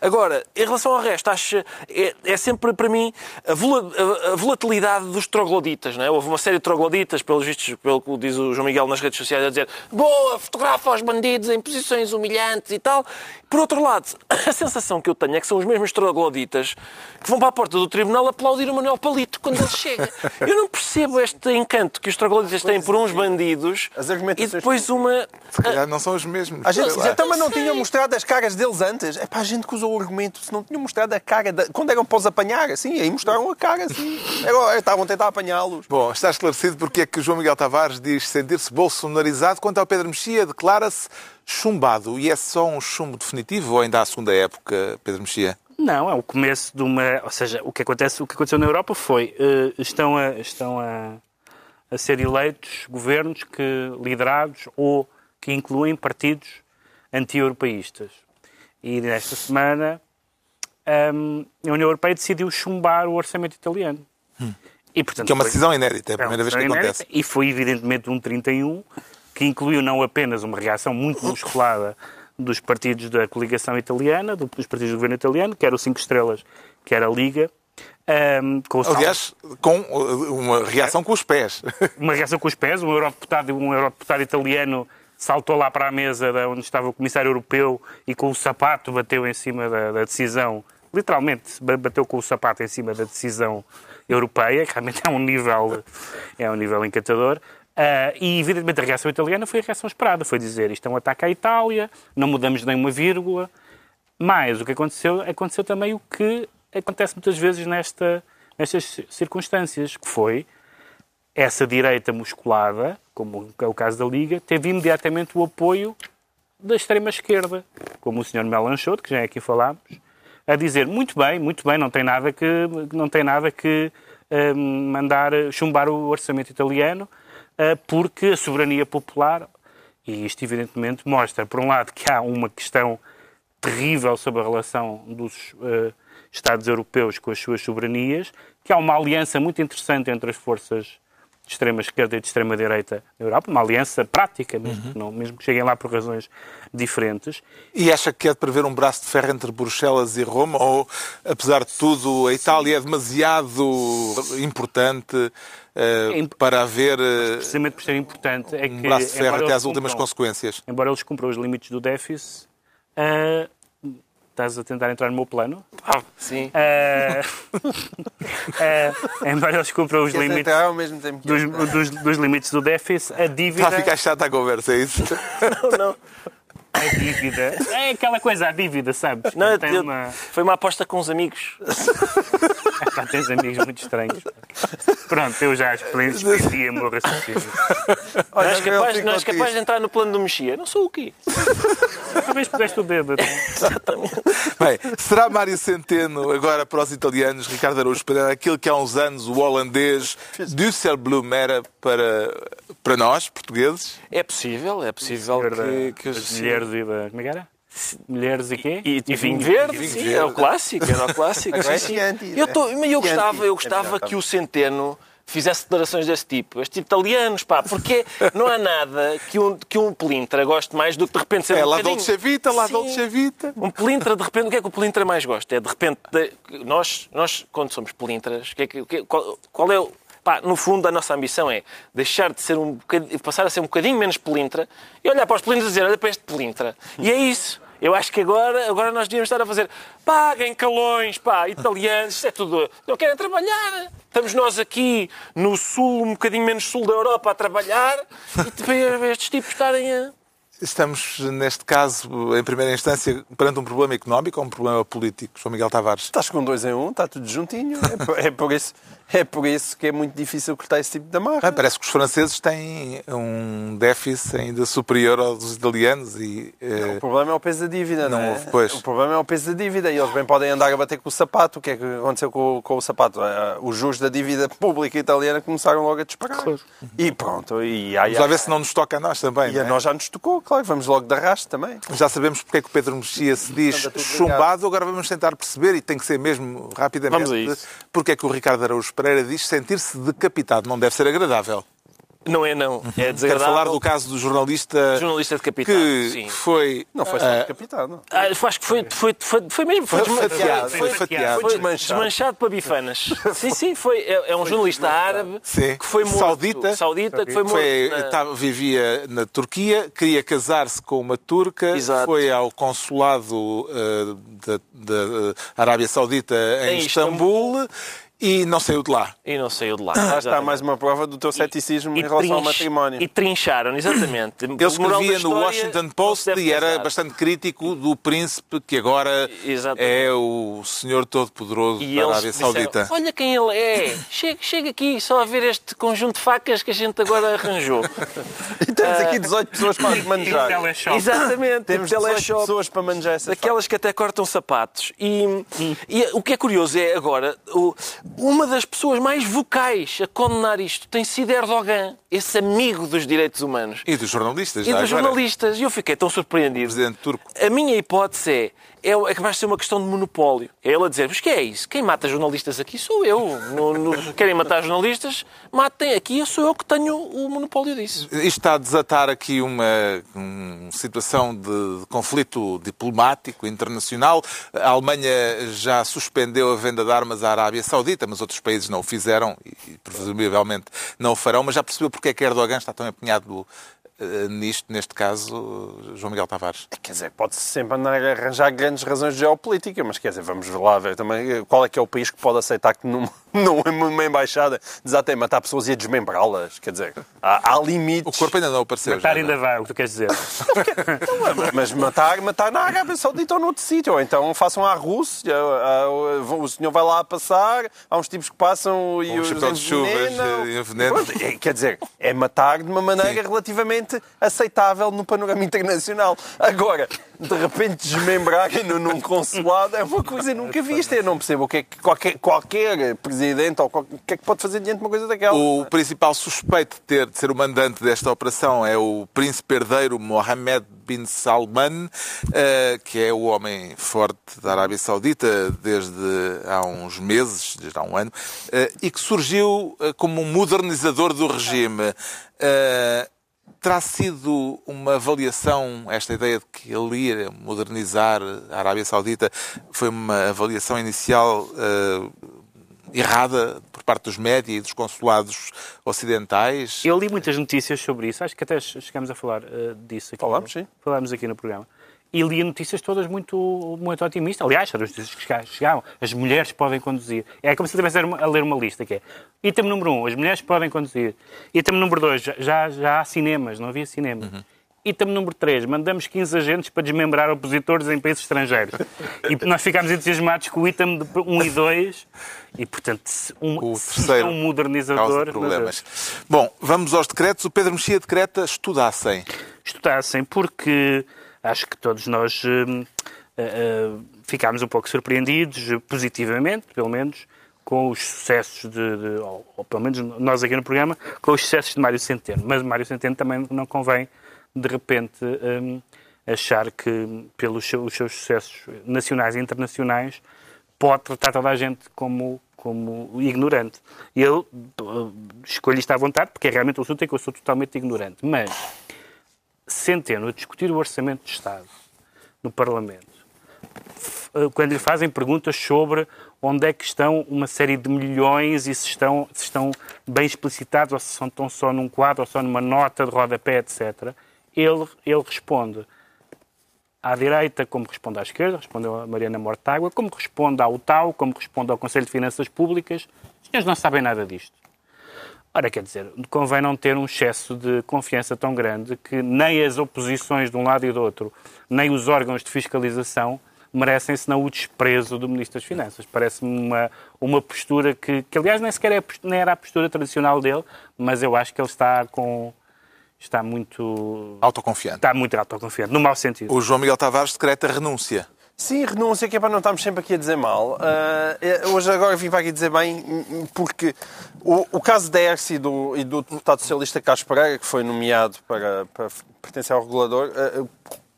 Agora, em relação ao resto, acho é, é sempre para mim a, a, a, volatilidade dos trogloditas. Não é? Houve uma série de trogloditas, pelos vistos, pelo que diz o João Miguel nas redes sociais, a dizer boa, fotografa os bandidos em posições humilhantes e tal. Por outro lado, a sensação que eu tenho é que são os mesmos trogloditas que vão para a porta do tribunal aplaudir o Manuel Palito quando ele chega. Eu não percebo este encanto que os trogloditas têm por uns bandidos e depois uma... Se calhar não são os mesmos. A gente dizia, também não tinham mostrado as caras deles antes. É para a gente que usou o argumento. Se não tinham mostrado a cara... De... Quando eram para os apanhar, assim, aí mostraram a cara, assim. Agora estavam a tentar apanhá-los. Bom, está esclarecido porque é que o João Miguel Tavares diz sentir-se bolsonarizado. Quanto ao Pedro Mexia, declara-se chumbado. E é só um chumbo definitivo ou ainda há a segunda época, Pedro Mexia? Não, é o começo de uma. Ou seja, o que, acontece, o que aconteceu na Europa foi. Uh, estão a, estão a, a ser eleitos governos que, liderados ou que incluem partidos anti-europeístas. E nesta semana um, a União Europeia decidiu chumbar o orçamento italiano. Hum. E, portanto, que é uma decisão inédita, é a primeira é vez que acontece. E foi evidentemente um 31 que incluiu não apenas uma reação muito musculada dos partidos da coligação italiana, dos partidos do governo italiano, quer o Cinco Estrelas, quer a Liga, um, com Aliás, com uh, uma reação com os pés. Uma reação com os pés. Um eurodeputado, um eurodeputado italiano saltou lá para a mesa onde estava o comissário europeu e com o sapato bateu em cima da, da decisão, literalmente bateu com o sapato em cima da decisão europeia, que realmente é um nível, é um nível encantador. Uh, e, evidentemente, a reação italiana foi a reação esperada. Foi dizer isto é um ataque à Itália, não mudamos nem uma vírgula. Mas o que aconteceu, aconteceu também o que acontece muitas vezes nesta, nestas circunstâncias, que foi essa direita musculada, como é o caso da Liga, teve imediatamente o apoio da extrema-esquerda, como o Sr. Melanchot, que já é aqui falámos, a dizer muito bem, muito bem, não tem nada que, não tem nada que um, mandar chumbar o orçamento italiano, eh, porque a soberania popular, e isto evidentemente mostra, por um lado, que há uma questão terrível sobre a relação dos uh, Estados europeus com as suas soberanias, que há uma aliança muito interessante entre as forças de extrema-esquerda e de extrema-direita na Europa, uma aliança prática, mesmo, uhum. que não, mesmo que cheguem lá por razões diferentes. E acha que é de prever um braço de ferro entre Bruxelas e Roma, ou, apesar de tudo, a Itália é demasiado importante uh, para haver uh, precisamente por ser importante, é um braço de ferro até às últimas cumpram, consequências? Embora eles cumpram os limites do déficit, uh, estás a tentar entrar no meu plano. Ah, sim. Eh, embora eles cumpram os limites até ao mesmo tempo que dos, dos, dos limites do déficit, a dívida. Está a ficar chata a conversa, é isso? Não, não. A dívida. É aquela coisa, a dívida, sabes? Não, Tem eu- uma... Foi uma aposta com os amigos. Pá, tens amigos muito estranhos. Pronto, eu já experienciei raciocínio. Olha, não és eu capaz, não és capaz de entrar no plano do Mexia. Não sou o quê? Talvez puseste o dedo. até. Bem, será Mário Centeno agora para os italianos, Ricardo Araújo Pereira, aquilo que há uns anos o holandês Düsselblum era para, para nós, portugueses? É possível, é possível da- que, que das mulheres e da. Como é que era? Mulheres e quê? E, e vinho verde, vinho sim, verde. é o clássico, era o clássico. Sim, é sim. anti- Eu, tô, mas eu é gostava, eu gostava é que o Centeno fizesse declarações desse tipo. Este tipo italianos, pá, porque não há nada que um, que um pelintra goste mais do que de repente ser É um lá bocadinho- Dolce Vita, lá. Dolce Vita. Um pelintra, de repente, o que é que o pelintra mais gosta? É de repente, de- nós, nós quando somos pelintras, o que é que- qual, qual é o. Pá, no fundo, a nossa ambição é deixar de ser um bocadinho, passar a ser um bocadinho menos pelintra e olhar para os pelintras e dizer: olha para este pelintra. E é isso. Eu acho que agora, agora nós devíamos estar a fazer paguem calões, pá, italianos, isto é tudo. Não querem trabalhar. Estamos nós aqui no sul, um bocadinho menos sul da Europa, a trabalhar e depois estes tipos estarem a. Estamos, neste caso, em primeira instância, perante um problema económico ou um problema político, João Miguel Tavares? Estás com dois em um, está tudo juntinho. É por, é por isso, é por isso que é muito difícil cortar esse tipo de amarra. Ah, parece que os franceses têm um déficit ainda superior ao dos italianos e... eh, O problema é o peso da dívida, não, Não é? pois. O problema é o peso da dívida e eles bem podem andar a bater com o sapato. O que é que aconteceu com, o- com o sapato? Ah, Os juros da dívida pública italiana começaram logo a disparar. E pronto. E, ai, Vamos lá ai, ver se não nos toca a nós também. e não a é? nós já nos tocou, claro. Vamos logo de arrasto também. Já sabemos porque é que o Pedro Mexia se diz chumbado, agora vamos tentar perceber, e tem que ser mesmo rapidamente, Vamos a isso. porque é que o Ricardo Araújo Pereira diz sentir-se decapitado. Não deve ser agradável. Não é, não. É Quero desagradável. falar do caso do jornalista, Jornalista decapitado, que sim. foi... Não foi só ah, decapitado. Ah, acho que foi, foi, foi, foi mesmo. Foi, Foi fatiado, foi fatiado. Foi desmanchado. desmanchado para bifanas. Sim, sim, foi, é, é um jornalista árabe Sim. que foi morto. Saudita. Saudita que foi morto. Foi, na- estava- vivia na Turquia, queria casar-se com uma turca, Exato. foi ao consulado eh, da, da Arábia Saudita em, Em Istambul e não saiu de lá. E não saiu de lá. Lá está mais uma prova do teu ceticismo em E relação ao matrimónio. E trincharam, exatamente. Ele escrevia no Washington Post e era bastante crítico do príncipe que agora Exatamente. é o senhor todo-poderoso da Arábia disseram, Saudita. Olha quem ele é. Chega, chega aqui só a ver este conjunto de facas que a gente agora arranjou. E temos aqui 18 pessoas para manejar. teleshop. Exatamente. Temos o 18 teleshop. pessoas para manejar essa Daquelas que até cortam sapatos. E, e o que é curioso é agora, o- uma das pessoas mais vocais a condenar isto tem sido Erdogan, esse amigo dos direitos humanos. E dos jornalistas, E dos jornalistas. E eu fiquei tão surpreendido. Presidente turco. A minha hipótese é, é, é que vai ser uma questão de monopólio. É ele a dizer, mas que é isso? Quem mata jornalistas aqui sou eu. No- no- querem matar jornalistas? Matem aqui, eu sou eu que tenho o monopólio disso. Isto está a desatar aqui uma, uma situação de, de conflito diplomático internacional. A Alemanha já suspendeu a venda de armas à Arábia Saudita, mas outros países não o fizeram e, e presumivelmente não o farão. Mas já percebeu porque é que Erdogan está tão empenhado nisto, neste caso, João Miguel Tavares? Quer dizer, pode-se sempre andar a arranjar grandes razões de geopolítica, mas quer dizer, vamos lá ver também eh, qual é que é o país que pode aceitar que numa, numa embaixada desatem matar pessoas e a desmembrá-las. Quer dizer, há, há O limites. corpo ainda não apareceu. Matar já, ainda não. vai, é o que tu queres dizer. Mas matar, matar na Arábia Saudita ou noutro sítio. Ou então façam à Rússia, a- a- o senhor vai lá a passar, há uns tipos que passam e um os chapéu de chuvas, envenenam. eh, envenenam. Pronto, é- Quer dizer, é matar de uma maneira relativamente aceitável no panorama internacional. Agora, de repente desmembrarem-no num consulado é uma coisa nunca vista. Eu não percebo o que é que qualquer, qualquer presidente ou qualquer, o que é que pode fazer diante de uma coisa daquela. O principal suspeito de, ter, de ser o mandante desta operação é o príncipe herdeiro Mohammed bin Salman, eh, que é o homem forte da Arábia Saudita desde há uns meses, desde há um ano, eh, e que surgiu eh, como um modernizador do regime. Terá sido uma avaliação, esta ideia de que ele ia modernizar a Arábia Saudita, foi uma avaliação inicial eh, errada por parte dos média e dos consulados ocidentais? Eu li muitas notícias sobre isso, acho que até chegamos a falar eh, disso aqui. Falámos, sim. Falámos aqui no programa. e lia notícias todas muito, muito otimistas. Aliás, eram as notícias que chegavam. As mulheres podem conduzir. É como se estivesse a ler uma lista, que é item número um, as mulheres podem conduzir. Item número dois, já, já há cinemas, não havia cinema. Uhum. Item número 3, mandamos 15 agentes para desmembrar opositores em países estrangeiros. E nós ficámos entusiasmados com o item de 1 e 2 e, portanto, um, o terceiro um modernizador. Problemas. Bom, vamos aos decretos. O Pedro Mexia decreta estudassem. Estudassem, porque acho que todos nós uh, uh, ficámos um pouco surpreendidos, positivamente, pelo menos, com os sucessos de, de ou, ou, pelo menos nós aqui no programa, com os sucessos de Mário Centeno. Mas Mário Centeno também não convém de repente um, achar que, pelos seus, seus, sucessos nacionais e internacionais, pode tratar toda a gente como, como ignorante. Eu uh, escolho isto à vontade, porque é realmente um assunto em que eu sou totalmente ignorante. Mas, Centeno a discutir o Orçamento de Estado no Parlamento, uh, quando lhe fazem perguntas sobre onde é que estão uma série de milhões e se estão, se estão bem explicitados ou se estão só num quadro ou só numa nota de rodapé, etc ele, ele responde à direita como responde à esquerda, respondeu a Mariana Mortágua, como responde ao TAU, como responde ao Conselho de Finanças Públicas. Os senhores não sabem nada disto. Ora, quer dizer, convém não ter um excesso de confiança tão grande que nem as oposições de um lado e do outro, nem os órgãos de fiscalização merecem senão o desprezo do Ministro das Finanças. Parece-me uma, uma postura que, que, aliás, nem sequer é, nem era a postura tradicional dele, mas eu acho que ele está com, está muito. Autoconfiante. Está muito autoconfiante, no mau sentido. O João Miguel Tavares decreta renúncia. Sim, renúncia, que é para não estarmos sempre aqui a dizer mal. Uh, hoje agora vim para aqui dizer bem, porque o, o caso da ERSI e do, e do deputado socialista Carlos Pereira, que foi nomeado para, para pertencer ao regulador, uh,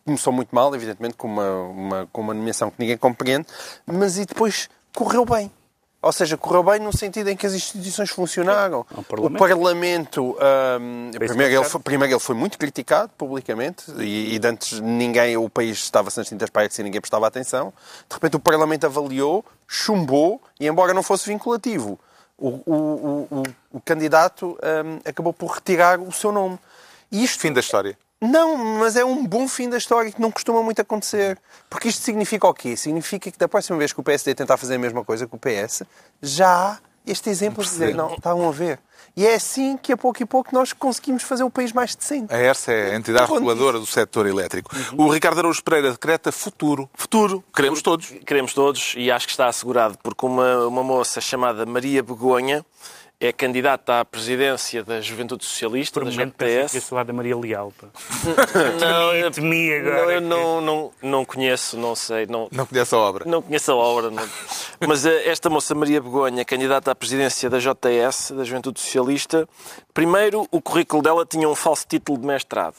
começou muito mal, evidentemente, com uma, uma, com uma nomeação que ninguém compreende, mas e depois correu bem. Ou seja, correu bem no sentido em que as instituições funcionaram. O Parlamento, o parlamento um, primeiro, ele foi, primeiro ele foi muito criticado publicamente e, e antes ninguém, o país estava sem tintas para e ninguém prestava atenção. De repente o Parlamento avaliou, chumbou e embora não fosse vinculativo, o, o, o, o candidato um, acabou por retirar o seu nome. E isto, Fim da história. Não, mas é um bom fim da história que não costuma muito acontecer. Porque isto significa o quê? Significa que da próxima vez que o PSD tentar fazer a mesma coisa que o PS, já há este exemplo de dizer, não, estavam a ver. E é assim que a pouco e pouco nós conseguimos fazer o país mais decente. A ERSA é a entidade reguladora do setor elétrico. Uhum. O Ricardo Araújo Pereira decreta futuro. Futuro. Queremos todos. Queremos todos e acho que está assegurado porque uma, uma moça chamada Maria Begonha é candidata à presidência da Juventude Socialista, Por da JPS. Eu sou da Maria Leal. Não, eu, temi agora. Não, eu não, não, não conheço, não sei. Não, não conheço a obra. Não conheço a obra. Não. Mas eh, esta moça Maria Begonha, candidata à presidência da JS, da Juventude Socialista, primeiro o currículo dela tinha um falso título de mestrado.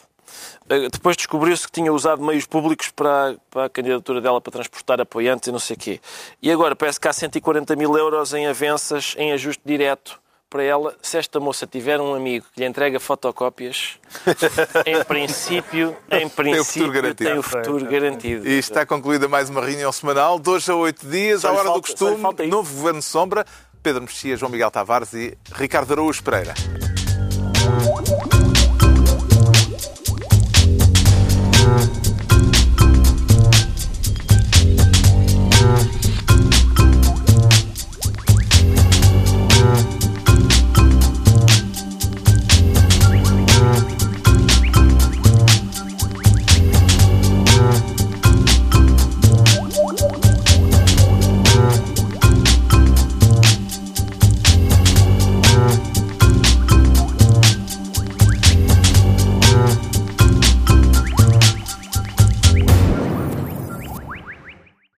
Eh, depois descobriu-se que tinha usado meios públicos para, para, a candidatura dela para transportar apoiantes e não sei o quê. E agora parece que há 140 mil euros em avanças em ajuste direto para ela, se esta moça tiver um amigo que lhe entrega fotocópias, em princípio, em princípio tem o futuro garantido. Tem o futuro garantido. E está concluída mais uma reunião semanal, dois a oito dias, à hora falta, do costume, novo Governo Sombra, Pedro Mexia, João Miguel Tavares e Ricardo Araújo Pereira.